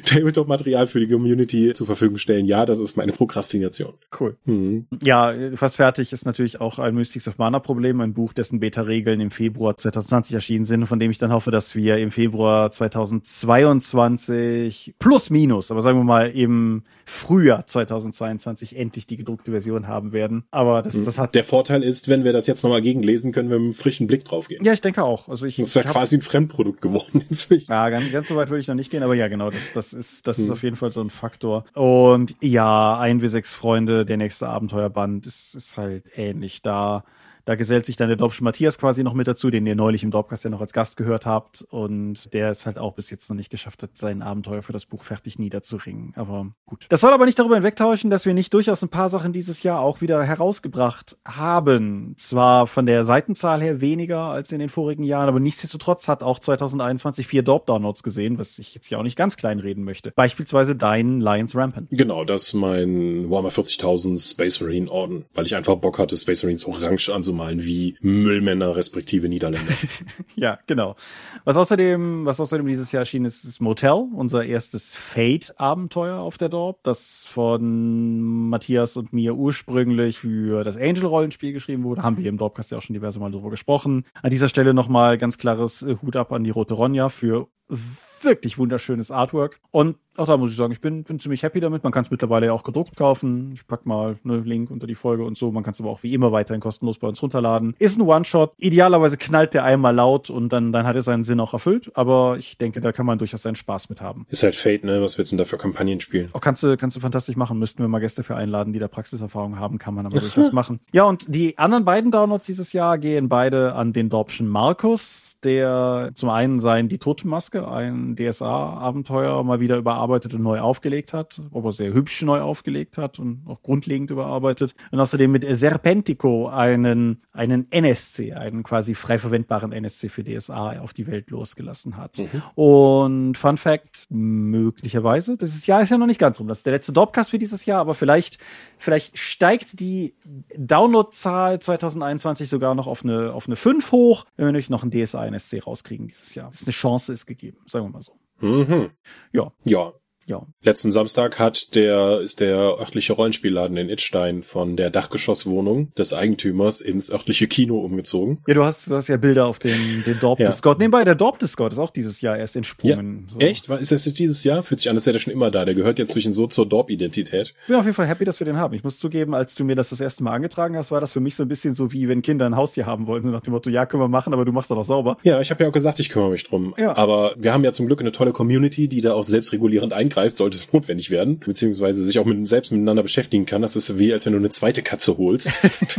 Tabletop-Material für die Community zur Verfügung stellen. Ja, das ist meine Prokrastination. Cool. Mhm. Ja, fast fertig ist natürlich auch ein Mystics of Mana Problem, ein Buch, dessen Beta-Regeln im Februar 2020 erschienen sind, von dem ich dann hoffe, dass wir im Februar 2022 plus minus, aber sagen wir mal im Frühjahr 2022 endlich die gedruckte Version haben werden. Aber das, mhm. das hat der Vorteil ist, wenn wir das jetzt nochmal gegenlesen, können wir mit einem frischen Blick drauf gehen. Ja, ich denke auch. Also ich, das ist ja quasi ein Fremdprodukt geworden inzwischen. Ja, ganz, ganz so weit würde ich noch nicht gehen, aber ja, genau, das, das ist, das hm. ist auf jeden Fall so ein Faktor. Und ja, ein wie sechs Freunde, der nächste Abenteuerband, ist, ist halt ähnlich da. Da gesellt sich dann der Dorpsche Matthias quasi noch mit dazu, den ihr neulich im Dorpcast ja noch als Gast gehört habt. Und der es halt auch bis jetzt noch nicht geschafft hat, sein Abenteuer für das Buch fertig niederzuringen. Aber gut. Das soll aber nicht darüber hinwegtäuschen, dass wir nicht durchaus ein paar Sachen dieses Jahr auch wieder herausgebracht haben. Zwar von der Seitenzahl her weniger als in den vorigen Jahren, aber nichtsdestotrotz hat auch 2021 vier Dorp-Downloads gesehen, was ich jetzt ja auch nicht ganz klein reden möchte. Beispielsweise dein Lions Rampant. Genau, das ist mein Warhammer 40.000 Space Marine Orden, weil ich einfach Bock hatte, Space Marines orange anzumalen malen wie Müllmänner respektive Niederländer. ja, genau. Was außerdem, was außerdem dieses Jahr erschienen ist, ist Motel, unser erstes Fate-Abenteuer auf der Dorp, das von Matthias und mir ursprünglich für das Angel-Rollenspiel geschrieben wurde. Haben wir im Dorpcast ja auch schon diverse Mal drüber gesprochen. An dieser Stelle nochmal ganz klares Hut ab an die Rote Ronja für wirklich wunderschönes Artwork. Und auch da muss ich sagen, ich bin, bin ziemlich happy damit. Man kann es mittlerweile ja auch gedruckt kaufen. Ich pack mal einen Link unter die Folge und so. Man kann es aber auch wie immer weiterhin kostenlos bei uns runterladen. Ist ein One-Shot. Idealerweise knallt der einmal laut und dann, dann hat er seinen Sinn auch erfüllt. Aber ich denke, da kann man durchaus seinen Spaß mit haben. Ist halt Fate, ne? Was willst du denn da für Kampagnen spielen? Auch kannst du, kannst du fantastisch machen. Müssten wir mal Gäste für einladen, die da Praxiserfahrung haben, kann man aber durchaus machen. Ja, und die anderen beiden Downloads dieses Jahr gehen beide an den Dorpschen Markus, der zum einen sein Die Totenmaske, ein DSA-Abenteuer, mal wieder überarbeitet und neu aufgelegt hat, aber sehr hübsch neu aufgelegt hat und auch grundlegend überarbeitet. Und außerdem mit Serpentico einen, einen NSC, einen quasi frei verwendbaren NSC für DSA auf die Welt losgelassen hat. Mhm. Und Fun Fact, möglicherweise, dieses Jahr ist ja noch nicht ganz rum. Das ist der letzte Dorpcast für dieses Jahr, aber vielleicht, vielleicht steigt die Downloadzahl 2021 sogar noch auf eine, auf eine 5 hoch, wenn wir nämlich noch ein DSA NSC rauskriegen dieses Jahr. Das ist eine Chance ist gegeben, sagen wir mal so. Mhm. Ja. Ja, ja. Letzten Samstag hat der, ist der örtliche Rollenspielladen in Itstein von der Dachgeschosswohnung des Eigentümers ins örtliche Kino umgezogen. Ja, du hast, du hast ja Bilder auf den, den Dorp Ja. Discord. Nebenbei, der Dorp Discord ist auch dieses Jahr erst entsprungen. So. Echt? War- Ist das jetzt dieses Jahr? Fühlt sich an, als wäre der schon immer da. Der gehört jetzt zwischen so zur Dorp-Identität. Ich bin auf jeden Fall happy, dass wir den haben. Ich muss zugeben, als du mir das das erste Mal angetragen hast, war das für mich so ein bisschen so wie wenn Kinder ein Haustier haben wollten. Nach dem Motto, ja, können wir machen, aber du machst doch noch sauber. Ja, ich habe ja auch gesagt, ich kümmere mich drum. Ja. Aber wir haben ja zum Glück eine tolle Community, die da auch selbstregulierend eingreift, sollte es notwendig werden, beziehungsweise sich auch mit, selbst miteinander beschäftigen kann. Das ist wie, als wenn du eine zweite Katze holst.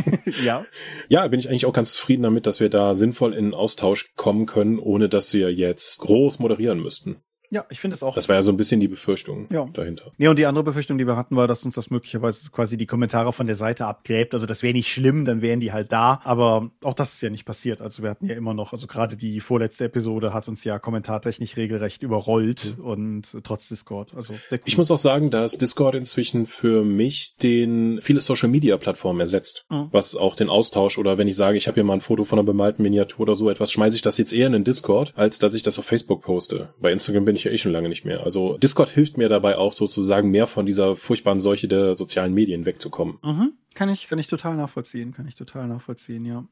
ja. ja, bin ich eigentlich auch ganz zufrieden damit, dass wir da sinnvoll in Austausch kommen können, ohne dass wir jetzt groß moderieren müssten. Ja, ich finde es auch. Das war ja so ein bisschen die Befürchtung Ja. dahinter. Nee, und die andere Befürchtung, die wir hatten, war, dass uns das möglicherweise quasi die Kommentare von der Seite abgräbt. Also das wäre nicht schlimm, dann wären die halt da. Aber auch das ist ja nicht passiert. Also wir hatten ja immer noch, also gerade die vorletzte Episode hat uns ja kommentartechnisch regelrecht überrollt und trotz Discord. Also cool. Ich muss auch sagen, dass Discord inzwischen für mich den viele Social Media Plattformen ersetzt, Mhm. was auch den Austausch oder wenn ich sage, ich habe hier mal ein Foto von einer bemalten Miniatur oder so etwas, schmeiße ich das jetzt eher in den Discord, als dass ich das auf Facebook poste. Bei Instagram bin ich ja eh schon lange nicht mehr. Also Discord hilft mir dabei auch sozusagen mehr von dieser furchtbaren Seuche der sozialen Medien wegzukommen. Mhm. Kann ich, kann ich total nachvollziehen, kann ich total nachvollziehen, ja.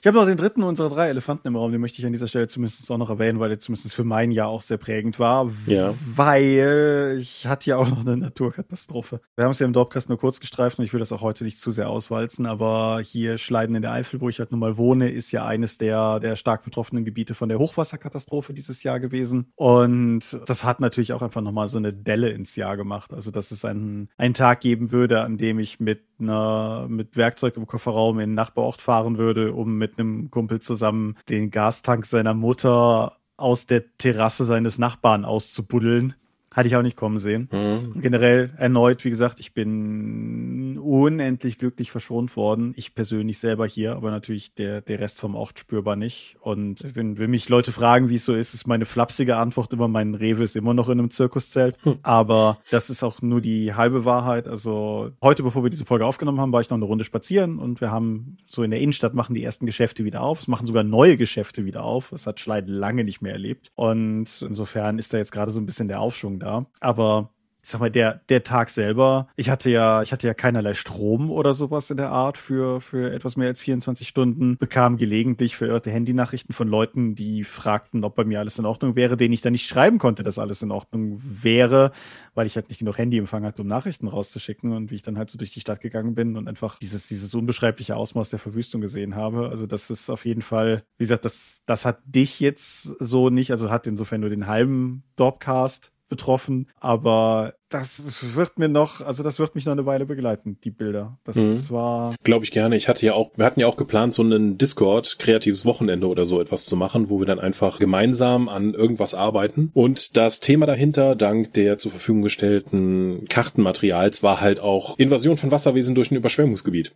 Ich habe noch den dritten unserer drei Elefanten im Raum, den möchte ich an dieser Stelle zumindest auch noch erwähnen, weil der zumindest für mein Jahr auch sehr prägend war, Ja. weil ich hatte ja auch noch eine Naturkatastrophe. Wir haben es ja im Dorpcast nur kurz gestreift und ich will das auch heute nicht zu sehr auswalzen, aber hier Schleiden in der Eifel, wo ich halt nun mal wohne, ist ja eines der, der stark betroffenen Gebiete von der Hochwasserkatastrophe dieses Jahr gewesen und das hat natürlich auch einfach nochmal so eine Delle ins Jahr gemacht, also dass es einen, einen Tag geben würde, an dem ich mit einer, mit Werkzeug im Kofferraum in den Nachbarort fahren würde, um mit einem Kumpel zusammen den Gastank seiner Mutter aus der Terrasse seines Nachbarn auszubuddeln. Hatte ich auch nicht kommen sehen. Mhm. Generell erneut, wie gesagt, ich bin unendlich glücklich verschont worden. Ich persönlich selber hier, aber natürlich der, der Rest vom Ort spürbar nicht. Und wenn, wenn mich Leute fragen, wie es so ist, ist meine flapsige Antwort immer, mein Rewe ist immer noch in einem Zirkuszelt. Hm. Aber das ist auch nur die halbe Wahrheit. Also heute, bevor wir diese Folge aufgenommen haben, war ich noch eine Runde spazieren und wir haben so in der Innenstadt machen die ersten Geschäfte wieder auf. Es machen sogar neue Geschäfte wieder auf. Das hat Schleid lange nicht mehr erlebt. Und insofern ist da jetzt gerade so ein bisschen der Aufschwung da. Aber ich sag mal, der, der Tag selber, ich hatte ja, ich hatte ja keinerlei Strom oder sowas in der Art für, für etwas mehr als 24 Stunden, bekam gelegentlich verirrte Handynachrichten von Leuten, die fragten, ob bei mir alles in Ordnung wäre, denen ich dann nicht schreiben konnte, dass alles in Ordnung wäre, weil ich halt nicht genug Handyempfang hatte, um Nachrichten rauszuschicken und wie ich dann halt so durch die Stadt gegangen bin und einfach dieses, dieses unbeschreibliche Ausmaß der Verwüstung gesehen habe. Also das ist auf jeden Fall, wie gesagt, das, das hat dich jetzt so nicht, also hat insofern nur den halben Dorpcast betroffen, aber das wird mir noch, also das wird mich noch eine Weile begleiten, die Bilder. Das Mhm. war, Glaube ich gerne. Ich hatte ja auch, wir hatten ja auch geplant, so einen Discord kreatives Wochenende oder so etwas zu machen, wo wir dann einfach gemeinsam an irgendwas arbeiten. Und das Thema dahinter, dank der zur Verfügung gestellten Kartenmaterials, war halt auch Invasion von Wasserwesen durch ein Überschwemmungsgebiet.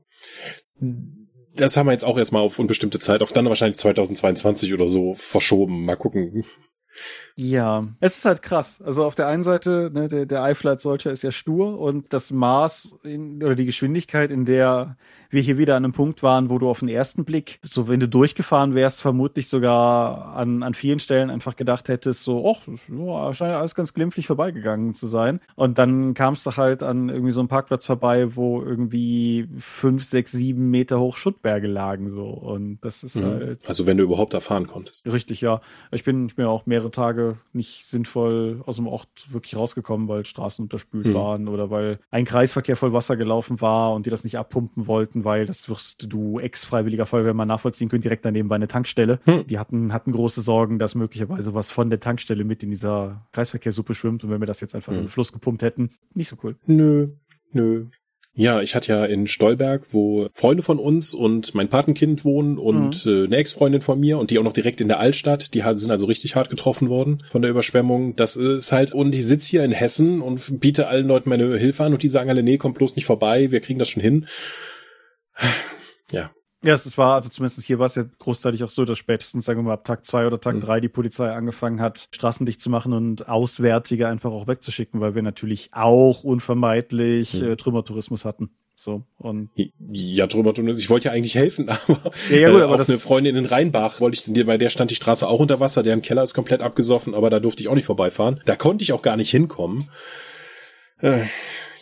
Das haben wir jetzt auch erstmal auf unbestimmte Zeit, auf dann wahrscheinlich 2022 oder so verschoben. Mal gucken. Ja, es ist halt krass. Also auf der einen Seite, ne, der, der Eifel als solcher ist ja stur und das Maß in, oder die Geschwindigkeit, in der wir hier wieder an einem Punkt waren, wo du auf den ersten Blick, so wenn du durchgefahren wärst, vermutlich sogar an, an vielen Stellen einfach gedacht hättest, so, ach, ja, scheint alles ganz glimpflich vorbeigegangen zu sein. Und dann kamst du halt an irgendwie so einem Parkplatz vorbei, wo irgendwie fünf, sechs, sieben Meter hoch Schuttberge lagen, so. Und das ist halt, Also wenn du überhaupt da fahren konntest. Richtig, ja. Ich bin, ich bin auch mehrere mehrere Tage nicht sinnvoll aus dem Ort wirklich rausgekommen, weil Straßen unterspült mhm. waren oder weil ein Kreisverkehr voll Wasser gelaufen war und die das nicht abpumpen wollten, weil das wirst du ex-freiwilliger Feuerwehrmann nachvollziehen können, direkt daneben bei einer Tankstelle. Mhm. Die hatten, hatten große Sorgen, dass möglicherweise was von der Tankstelle mit in dieser Kreisverkehrssuppe schwimmt und wenn wir das jetzt einfach mhm. in den Fluss gepumpt hätten, nicht so cool. Nö, nö. Ja, ich hatte ja in Stolberg, wo Freunde von uns und mein Patenkind wohnen und mhm. äh, eine Ex-Freundin von mir und die auch noch direkt in der Altstadt, die sind also richtig hart getroffen worden von der Überschwemmung. Das ist halt, und ich sitze hier in Hessen und biete allen Leuten meine Hilfe an und die sagen alle, nee, komm bloß nicht vorbei, wir kriegen das schon hin. Ja, ja, es war, also zumindest hier war es ja großteilig auch so, dass spätestens, sagen wir mal, ab Tag zwei oder Tag mhm. drei die Polizei angefangen hat, Straßen dicht zu machen und Auswärtige einfach auch wegzuschicken, weil wir natürlich auch unvermeidlich mhm. äh, Trümmertourismus hatten. So, und. Ja, Trümmertourismus. Ich wollte ja eigentlich helfen, aber, ja, ja, gut, äh, aber auch das eine Freundin in Rheinbach wollte ich, bei der stand die Straße auch unter Wasser, deren Keller ist komplett abgesoffen, aber da durfte ich auch nicht vorbeifahren. Da konnte ich auch gar nicht hinkommen. Äh,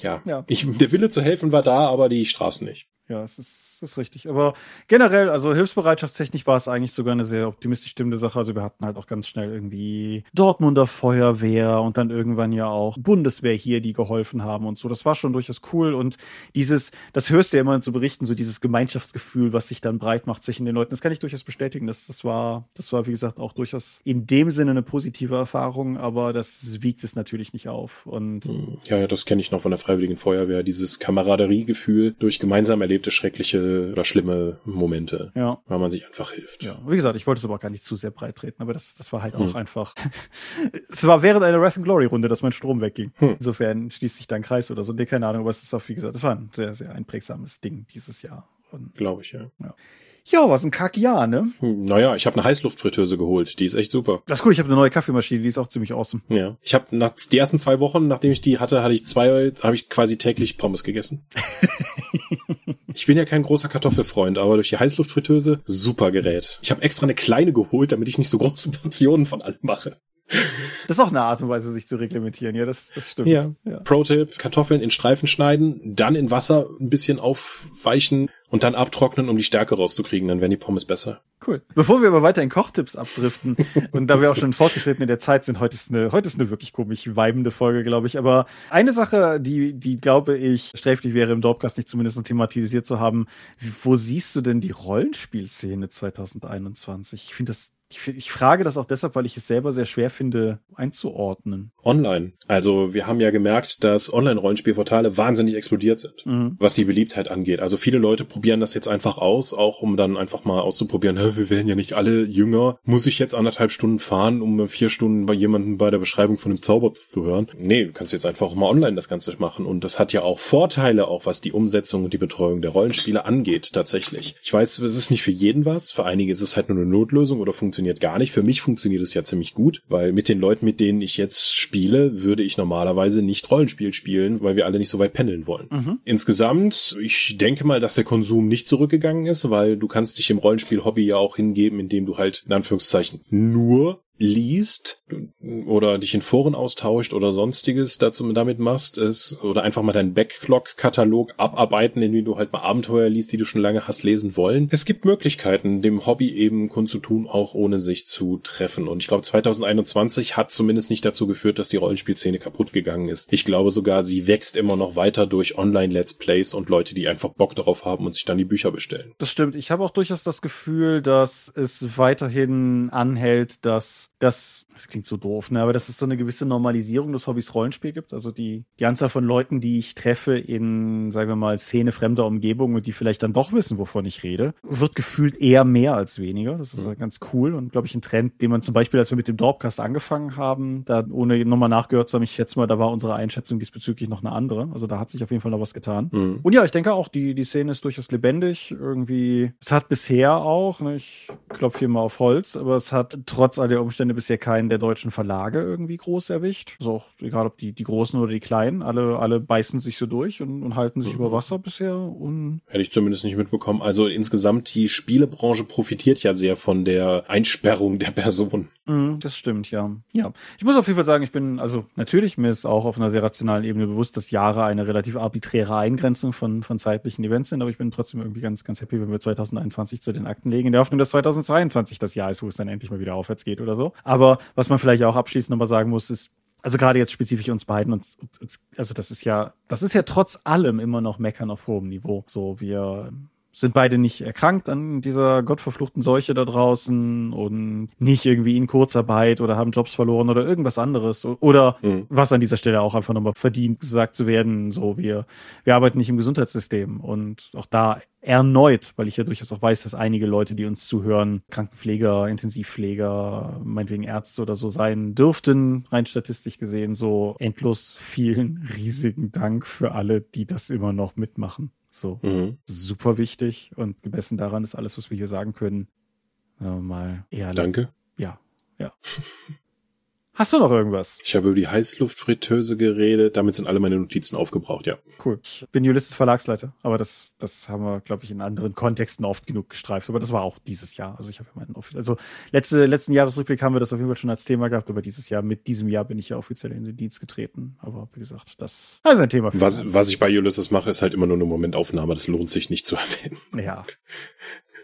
ja. ja. Ich, der Wille zu helfen war da, aber die Straßen nicht. Ja, es ist, ist richtig. Aber generell, also hilfsbereitschaftstechnisch war es eigentlich sogar eine sehr optimistisch stimmende Sache. Also wir hatten halt auch ganz schnell irgendwie Dortmunder Feuerwehr und dann irgendwann ja auch Bundeswehr hier, die geholfen haben und so. Das war schon durchaus cool. Und dieses, das hörst du ja immer zu berichten, so dieses Gemeinschaftsgefühl, was sich dann breit macht zwischen den Leuten. Das kann ich durchaus bestätigen. Das, das war, das war, wie gesagt, auch durchaus in dem Sinne eine positive Erfahrung, aber das wiegt es natürlich nicht auf. Und ja, ja das kenne ich noch von der Freiwilligen Feuerwehr, dieses Kameraderiegefühl durch gemeinsam erlebte schreckliche oder schlimme Momente, ja. weil man sich einfach hilft. Ja, wie gesagt, ich wollte es aber gar nicht zu sehr breit treten, aber das, das war halt hm. auch einfach. es war während einer Wrath and Glory Runde, dass mein Strom wegging. Hm. Insofern schließt sich da ein Kreis oder so. Nee, keine Ahnung, aber es ist auch, wie gesagt, das war ein sehr, sehr einprägsames Ding dieses Jahr. Glaube ich, ja. ja. Ja, was ein Kackjahr, ne? Hm, naja, ich habe eine Heißluftfritteuse geholt. Die ist echt super. Das ist cool. Ich habe eine neue Kaffeemaschine. Die ist auch ziemlich awesome. Ja. Ich habe nach die ersten zwei Wochen, nachdem ich die hatte, hatte ich zwei, habe ich quasi täglich Pommes gegessen. ich bin ja kein großer Kartoffelfreund, aber durch die Heißluftfritteuse super Gerät. Ich habe extra eine kleine geholt, damit ich nicht so große Portionen von allem mache. Das ist auch eine Art und Weise, sich zu reglementieren. Ja, das, das stimmt. Ja. ja. Pro-Tipp, Kartoffeln in Streifen schneiden, dann in Wasser ein bisschen aufweichen und dann abtrocknen, um die Stärke rauszukriegen. Dann werden die Pommes besser. Cool. Bevor wir aber weiter in Kochtipps abdriften und da wir auch schon fortgeschritten in der Zeit sind, heute ist eine, heute ist eine wirklich komisch weibende Folge, glaube ich. Aber eine Sache, die, die glaube ich sträflich wäre im Dorpcast nicht zumindest thematisiert zu haben. Wo siehst du denn die Rollenspielszene 2021? Ich finde das ich, ich, frage das auch deshalb, weil ich es selber sehr schwer finde einzuordnen. Online. Also wir haben ja gemerkt, dass Online-Rollenspielportale wahnsinnig explodiert sind, mhm. was die Beliebtheit angeht. Also viele Leute probieren das jetzt einfach aus, auch um dann einfach mal auszuprobieren, wir werden ja nicht alle jünger. Muss ich jetzt anderthalb Stunden fahren, um vier Stunden bei jemandem bei der Beschreibung von einem Zauber zu hören? Nee, du kannst jetzt einfach mal online das Ganze machen. Und das hat ja auch Vorteile, auch was die Umsetzung und die Betreuung der Rollenspiele angeht, tatsächlich. Ich weiß, es ist nicht für jeden was. Für einige ist es halt nur eine Notlösung oder funktioniert funktioniert gar nicht. Für mich funktioniert es ja ziemlich gut, weil mit den Leuten, mit denen ich jetzt spiele, würde ich normalerweise nicht Rollenspiel spielen, weil wir alle nicht so weit pendeln wollen. Mhm. Insgesamt, ich denke mal, dass der Konsum nicht zurückgegangen ist, weil du kannst dich im Rollenspiel-Hobby ja auch hingeben, indem du halt in Anführungszeichen nur liest oder dich in Foren austauscht oder sonstiges dazu damit machst, ist, oder einfach mal deinen Backlog-Katalog abarbeiten, indem du halt mal Abenteuer liest, die du schon lange hast lesen wollen. Es gibt Möglichkeiten, dem Hobby eben kundzutun, auch ohne sich zu treffen. Und ich glaube, 2021 hat zumindest nicht dazu geführt, dass die Rollenspielszene kaputt gegangen ist. Ich glaube sogar, sie wächst immer noch weiter durch Online-Let's Plays und Leute, die einfach Bock darauf haben und sich dann die Bücher bestellen. Das stimmt. Ich habe auch durchaus das Gefühl, dass es weiterhin anhält, dass dass, das klingt so doof, ne, aber dass es so eine gewisse Normalisierung des Hobbys Rollenspiel gibt. Also die, die Anzahl von Leuten, die ich treffe in, sagen wir mal, Szene fremder Umgebung und die vielleicht dann doch wissen, wovon ich rede, wird gefühlt eher mehr als weniger. Das ist mhm. ganz cool und glaube ich ein Trend, den man zum Beispiel, als wir mit dem Dorpcast angefangen haben, da ohne nochmal nachgehört zu haben, ich schätze mal, da war unsere Einschätzung diesbezüglich noch eine andere. Also da hat sich auf jeden Fall noch was getan. Mhm. Und ja, ich denke auch, die, die Szene ist durchaus lebendig. Irgendwie, es hat bisher auch, ne, ich klopfe hier mal auf Holz, aber es hat trotz all der Umstände Umstände bisher keinen der deutschen Verlage irgendwie groß erwischt. So, egal ob die, die großen oder die kleinen, alle, alle beißen sich so durch und, und halten sich mhm. über Wasser bisher. Und Hätte ich zumindest nicht mitbekommen. Also insgesamt die Spielebranche profitiert ja sehr von der Einsperrung der Person. Mhm, das stimmt, ja. Ja. Ich muss auf jeden Fall sagen, ich bin, also natürlich, mir ist auch auf einer sehr rationalen Ebene bewusst, dass Jahre eine relativ arbiträre Eingrenzung von, von zeitlichen Events sind, aber ich bin trotzdem irgendwie ganz, ganz happy, wenn wir 2021 zu den Akten legen, in der Hoffnung, dass 2022 das Jahr ist, wo es dann endlich mal wieder aufwärts geht oder so. Aber Was man vielleicht auch abschließend nochmal sagen muss, ist, also gerade jetzt spezifisch uns beiden und, und also das ist ja, das ist ja trotz allem immer noch Meckern auf hohem Niveau. So, wir sind beide nicht erkrankt an dieser gottverfluchten Seuche da draußen und nicht irgendwie in Kurzarbeit oder haben Jobs verloren oder irgendwas anderes. Oder mhm. was an dieser Stelle auch einfach nochmal verdient gesagt zu werden, so wir, wir arbeiten nicht im Gesundheitssystem und auch da erneut, weil ich ja durchaus auch weiß, dass einige Leute, die uns zuhören, Krankenpfleger, Intensivpfleger, meinetwegen Ärzte oder so sein dürften, rein statistisch gesehen, so endlos vielen riesigen Dank für alle, die das immer noch mitmachen. So mhm. super wichtig und gemessen daran ist alles, was wir hier sagen können, äh, mal eher. Danke. Ja, ja. Hast du noch irgendwas? Ich habe über die Heißluftfritteuse geredet. Damit sind alle meine Notizen aufgebraucht, ja. Cool. Ich bin Ulysses Verlagsleiter, aber das, das haben wir, glaube ich, in anderen Kontexten oft genug gestreift. Aber das war auch dieses Jahr. Also ich habe ja meinen, also letzte, letzten Jahresrückblick haben wir das auf jeden Fall schon als Thema gehabt, aber dieses Jahr, mit diesem Jahr bin ich ja offiziell in den Dienst getreten. Aber wie gesagt, das, ist ein Thema. Für was, was ich bei Ulysses mache, ist halt immer nur eine Momentaufnahme. Das lohnt sich nicht zu erwähnen. Ja.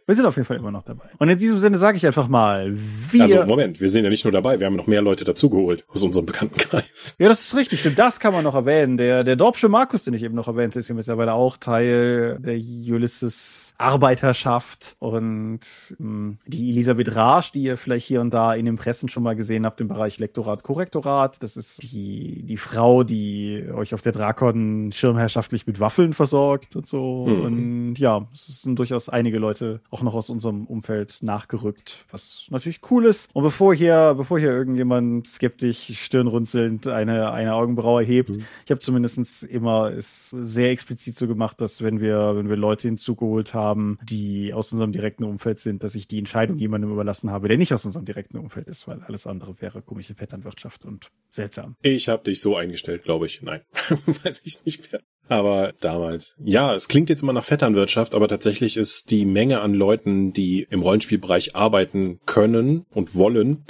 Wir sind auf jeden Fall immer noch dabei. Und in diesem Sinne sage ich einfach mal, wir. Also Moment, wir sind ja nicht nur dabei, wir haben noch mehr Leute dazugeholt aus unserem Bekanntenkreis. Ja, das ist richtig, stimmt. Das kann man noch erwähnen. Der, der Dorpsche Markus, den ich eben noch erwähnte, ist ja mittlerweile auch Teil der Ulysses Arbeiterschaft. Und mh, hm, die Elisabeth Rasch, die ihr vielleicht hier und da in den Pressen schon mal gesehen habt im Bereich Lektorat, Korrektorat, das ist die, die Frau, die euch auf der Drakon schirmherrschaftlich mit Waffeln versorgt und so. Mhm. Und ja, es sind durchaus einige Leute auch noch aus unserem Umfeld nachgerückt, was natürlich cool ist. Und bevor hier, bevor hier irgendjemand skeptisch, stirnrunzelnd eine, eine Augenbraue hebt, mhm. ich habe zumindest immer es sehr explizit so gemacht, dass wenn wir, wenn wir Leute hinzugeholt haben, die aus unserem direkten Umfeld sind, dass ich die Entscheidung jemandem überlassen habe, der nicht aus unserem direkten Umfeld ist, weil alles andere wäre komische Vetternwirtschaft und seltsam. Ich habe dich so eingestellt, glaube ich. Nein, weiß ich nicht mehr. Aber damals. Ja, es klingt jetzt immer nach Vetternwirtschaft, aber tatsächlich ist die Menge an Leuten, die im Rollenspielbereich arbeiten können und wollen,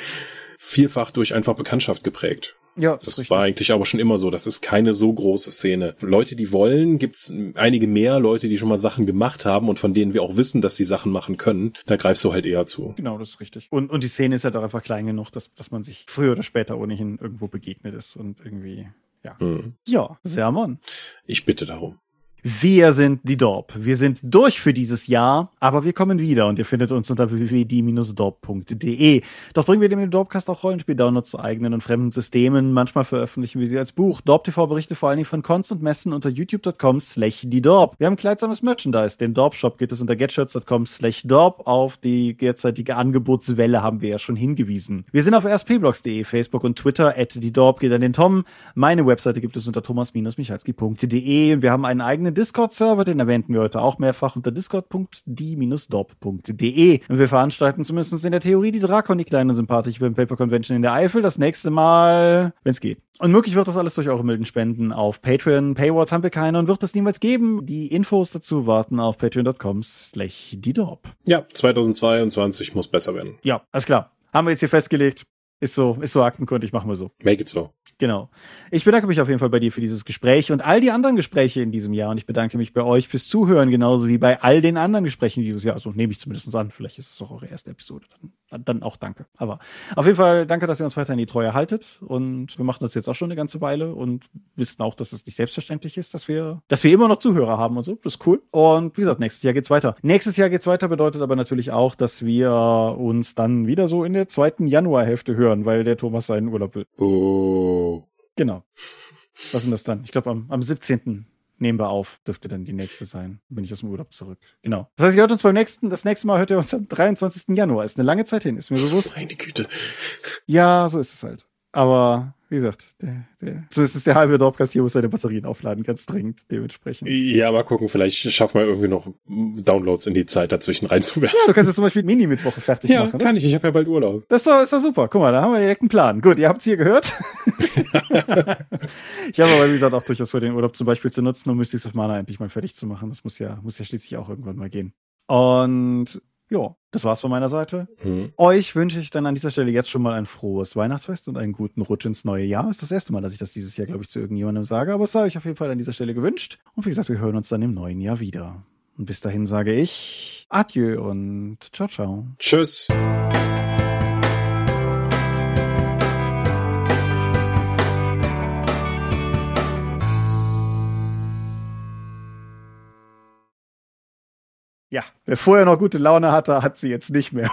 vielfach durch einfach Bekanntschaft geprägt. Ja, das, das war eigentlich aber schon immer so. Das ist keine so große Szene. Leute, die wollen, gibt's einige mehr Leute, die schon mal Sachen gemacht haben und von denen wir auch wissen, dass sie Sachen machen können. Da greifst du halt eher zu. Genau, das ist richtig. Und, und die Szene ist halt auch einfach klein genug, dass, dass man sich früher oder später ohnehin irgendwo begegnet ist und irgendwie ja. Hm. Ja, Sermon. Ich bitte darum. Wir sind die Dorp. Wir sind durch für dieses Jahr, aber wir kommen wieder und ihr findet uns unter www.die-dorp.de. Dort bringen wir dem Dorpcast auch Rollenspiel-Downloads zu eigenen und fremden Systemen. Manchmal veröffentlichen wir sie als Buch. Dorp TV berichte vor allen Dingen von Cons und Messen unter youtube.com slash die Dorp. Wir haben kleidsames Merchandise. Den Dorp Shop geht es unter getshirts.com slash Dorp. Auf die derzeitige Angebotswelle haben wir ja schon hingewiesen. Wir sind auf rspblogs.de, Facebook und Twitter. At die Dorp geht an den Tom. Meine Webseite gibt es unter thomas-michalski.de und wir haben einen eigenen Discord-Server, den erwähnten wir heute auch mehrfach unter discord.die-dorp.de. Und wir veranstalten zumindest in der Theorie die Drakon, die kleine sympathische beim Paper Convention in der Eifel, das nächste Mal, wenn es geht. Und möglich wird das alles durch eure milden Spenden auf Patreon. Paywalls haben wir keine und wird es niemals geben. Die Infos dazu warten auf patreon.com slash die Dorp. Ja, 2022 muss besser werden. Ja, alles klar. Haben wir jetzt hier festgelegt. Ist so, ist so aktenkundig, machen wir so. Make it so. Genau. Ich bedanke mich auf jeden Fall bei dir für dieses Gespräch und all die anderen Gespräche in diesem Jahr. Und ich bedanke mich bei euch fürs Zuhören, genauso wie bei all den anderen Gesprächen dieses Jahr. Also nehme ich zumindest an. Vielleicht ist es auch eure erste Episode. Dann, dann auch danke. Aber auf jeden Fall danke, dass ihr uns weiterhin die Treue haltet. Und wir machen das jetzt auch schon eine ganze Weile und wissen auch, dass es nicht selbstverständlich ist, dass wir, dass wir immer noch Zuhörer haben und so. Das ist cool. Und wie gesagt, nächstes Jahr geht's weiter. Nächstes Jahr geht's weiter bedeutet aber natürlich auch, dass wir uns dann wieder so in der zweiten Januarhälfte hören, weil der Thomas seinen Urlaub will. Oh. Genau. Was sind das dann? Ich glaube, am, am 17. nehmen wir auf. Dürfte dann die nächste sein. Bin ich aus dem Urlaub zurück. Genau. Das heißt, ihr hört uns beim nächsten, das nächste Mal hört ihr uns am 23. Januar. Ist eine lange Zeit hin, ist mir bewusst. Meine Güte. Ja, so ist es halt. Aber wie gesagt, der, der, es der halbe Dorpcast hier muss seine Batterien aufladen, ganz dringend dementsprechend. Ja, mal gucken, vielleicht schaffen wir irgendwie noch Downloads in die Zeit dazwischen reinzuwerfen. Ja, du kannst ja zum Beispiel Mini-Mittwoche fertig ja, machen. Ja, kann ich, ich habe ja bald Urlaub. Das ist, doch, ist doch super. Guck mal, da haben wir direkt einen Plan. Gut, ihr habt es hier gehört. ich habe aber, wie gesagt, auch durchaus vor, den Urlaub zum Beispiel zu nutzen, um Mystics of Mana endlich mal fertig zu machen. Das muss ja, muss ja schließlich auch irgendwann mal gehen. Und ja, das war's von meiner Seite. Mhm. Euch wünsche ich dann an dieser Stelle jetzt schon mal ein frohes Weihnachtsfest und einen guten Rutsch ins neue Jahr. Ist das erste Mal, dass ich das dieses Jahr, glaube ich, zu irgendjemandem sage, aber es sei euch auf jeden Fall an dieser Stelle gewünscht. Und wie gesagt, wir hören uns dann im neuen Jahr wieder. Und bis dahin sage ich Adieu und ciao, ciao. Tschüss. Ja, wer vorher noch gute Laune hatte, hat sie jetzt nicht mehr.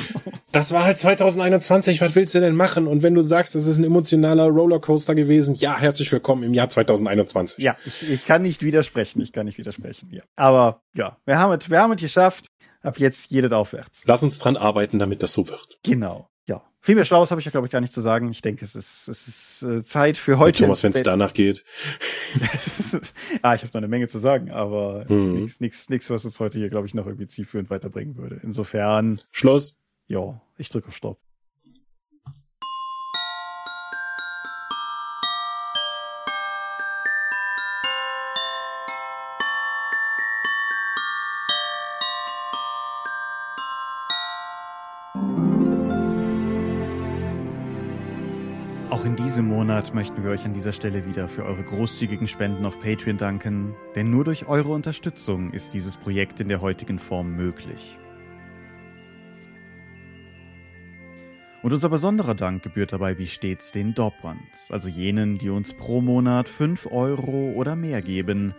das war halt 2021, was willst du denn machen? Und wenn du sagst, es ist ein emotionaler Rollercoaster gewesen, ja, herzlich willkommen im Jahr 2021. Ja, ich, ich kann nicht widersprechen, ich kann nicht widersprechen, ja. Aber ja, wir haben es, wir haben es geschafft. Ab jetzt jedes aufwärts. Lass uns dran arbeiten, damit das so wird. Genau. Viel mehr Schlaues habe ich ja, glaube ich, gar nicht zu sagen. Ich denke, es ist, es ist äh, Zeit für heute. Thomas, wenn es danach geht. ah, ich habe noch eine Menge zu sagen, aber mhm. nichts, nichts, nichts, was uns heute hier, glaube ich, noch irgendwie zielführend weiterbringen würde. Insofern. Schluss. Ja, ich drücke auf Stopp. Diesem Monat möchten wir euch an dieser Stelle wieder für eure großzügigen Spenden auf Patreon danken, denn nur durch eure Unterstützung ist dieses Projekt in der heutigen Form möglich. Und unser besonderer Dank gebührt dabei wie stets den Dopprands, also jenen, die uns pro Monat 5 Euro oder mehr geben.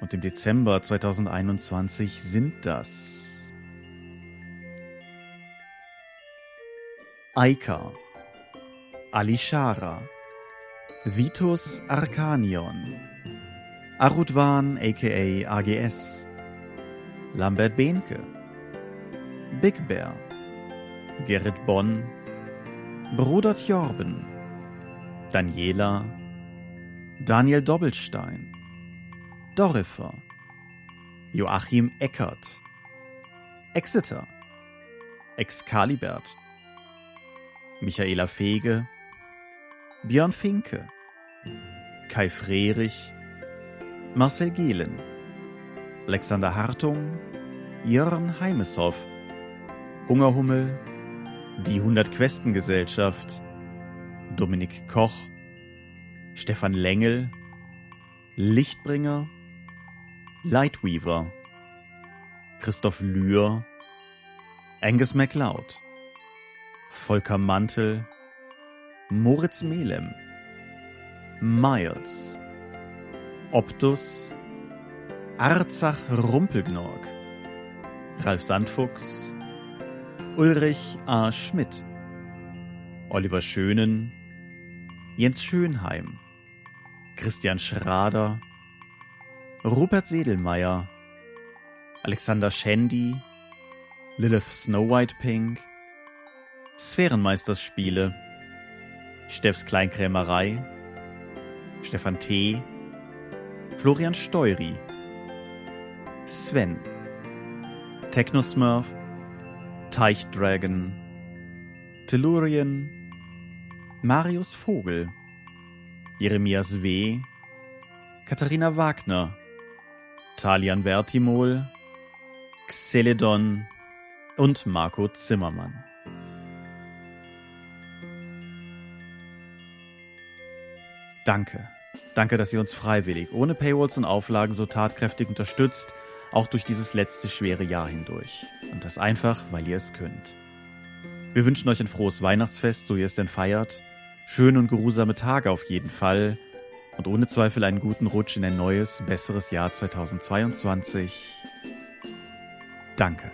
Und im Dezember 2021 sind das Aika, Alishara, Vitus Arcanion, Arudwan aka AGS, Lambert Behnke, Big Bear, Gerrit Bonn, Bruder Jorben, Daniela, Daniel Doppelstein, Dorifer, Joachim Eckert, Exeter, Excalibert, Michaela Fege, Björn Finke, Kai Frerich, Marcel Gehlen, Alexander Hartung, Jörn Heimeshoff, Hungerhummel, die 100 Questen Gesellschaft, Dominik Koch, Stefan Lengel, Lichtbringer, Lightweaver, Christoph Lühr, Angus MacLeod, Volker Mantel, Moritz Melem, Miles, Optus, Arzach Rumpelgnorg, Ralf Sandfuchs, Ulrich A. Schmidt, Oliver Schönen, Jens Schönheim, Christian Schrader, Rupert Sedelmeier, Alexander Schendi, Lilith Snow White Pink, Sphärenmeisterspiele, Steffs Kleinkrämerei, Stefan T., Florian Steury, Sven, Technosmurf, Teichdragon, Tellurien, Marius Vogel, Jeremias W., Katharina Wagner, Talian Vertimol, Xeledon und Marco Zimmermann. Danke. Danke, dass ihr uns freiwillig, ohne Paywalls und Auflagen so tatkräftig unterstützt, auch durch dieses letzte schwere Jahr hindurch. Und das einfach, weil ihr es könnt. Wir wünschen euch ein frohes Weihnachtsfest, so ihr es denn feiert. Schöne und geruhsame Tage auf jeden Fall. Und ohne Zweifel einen guten Rutsch in ein neues, besseres Jahr 2022. Danke.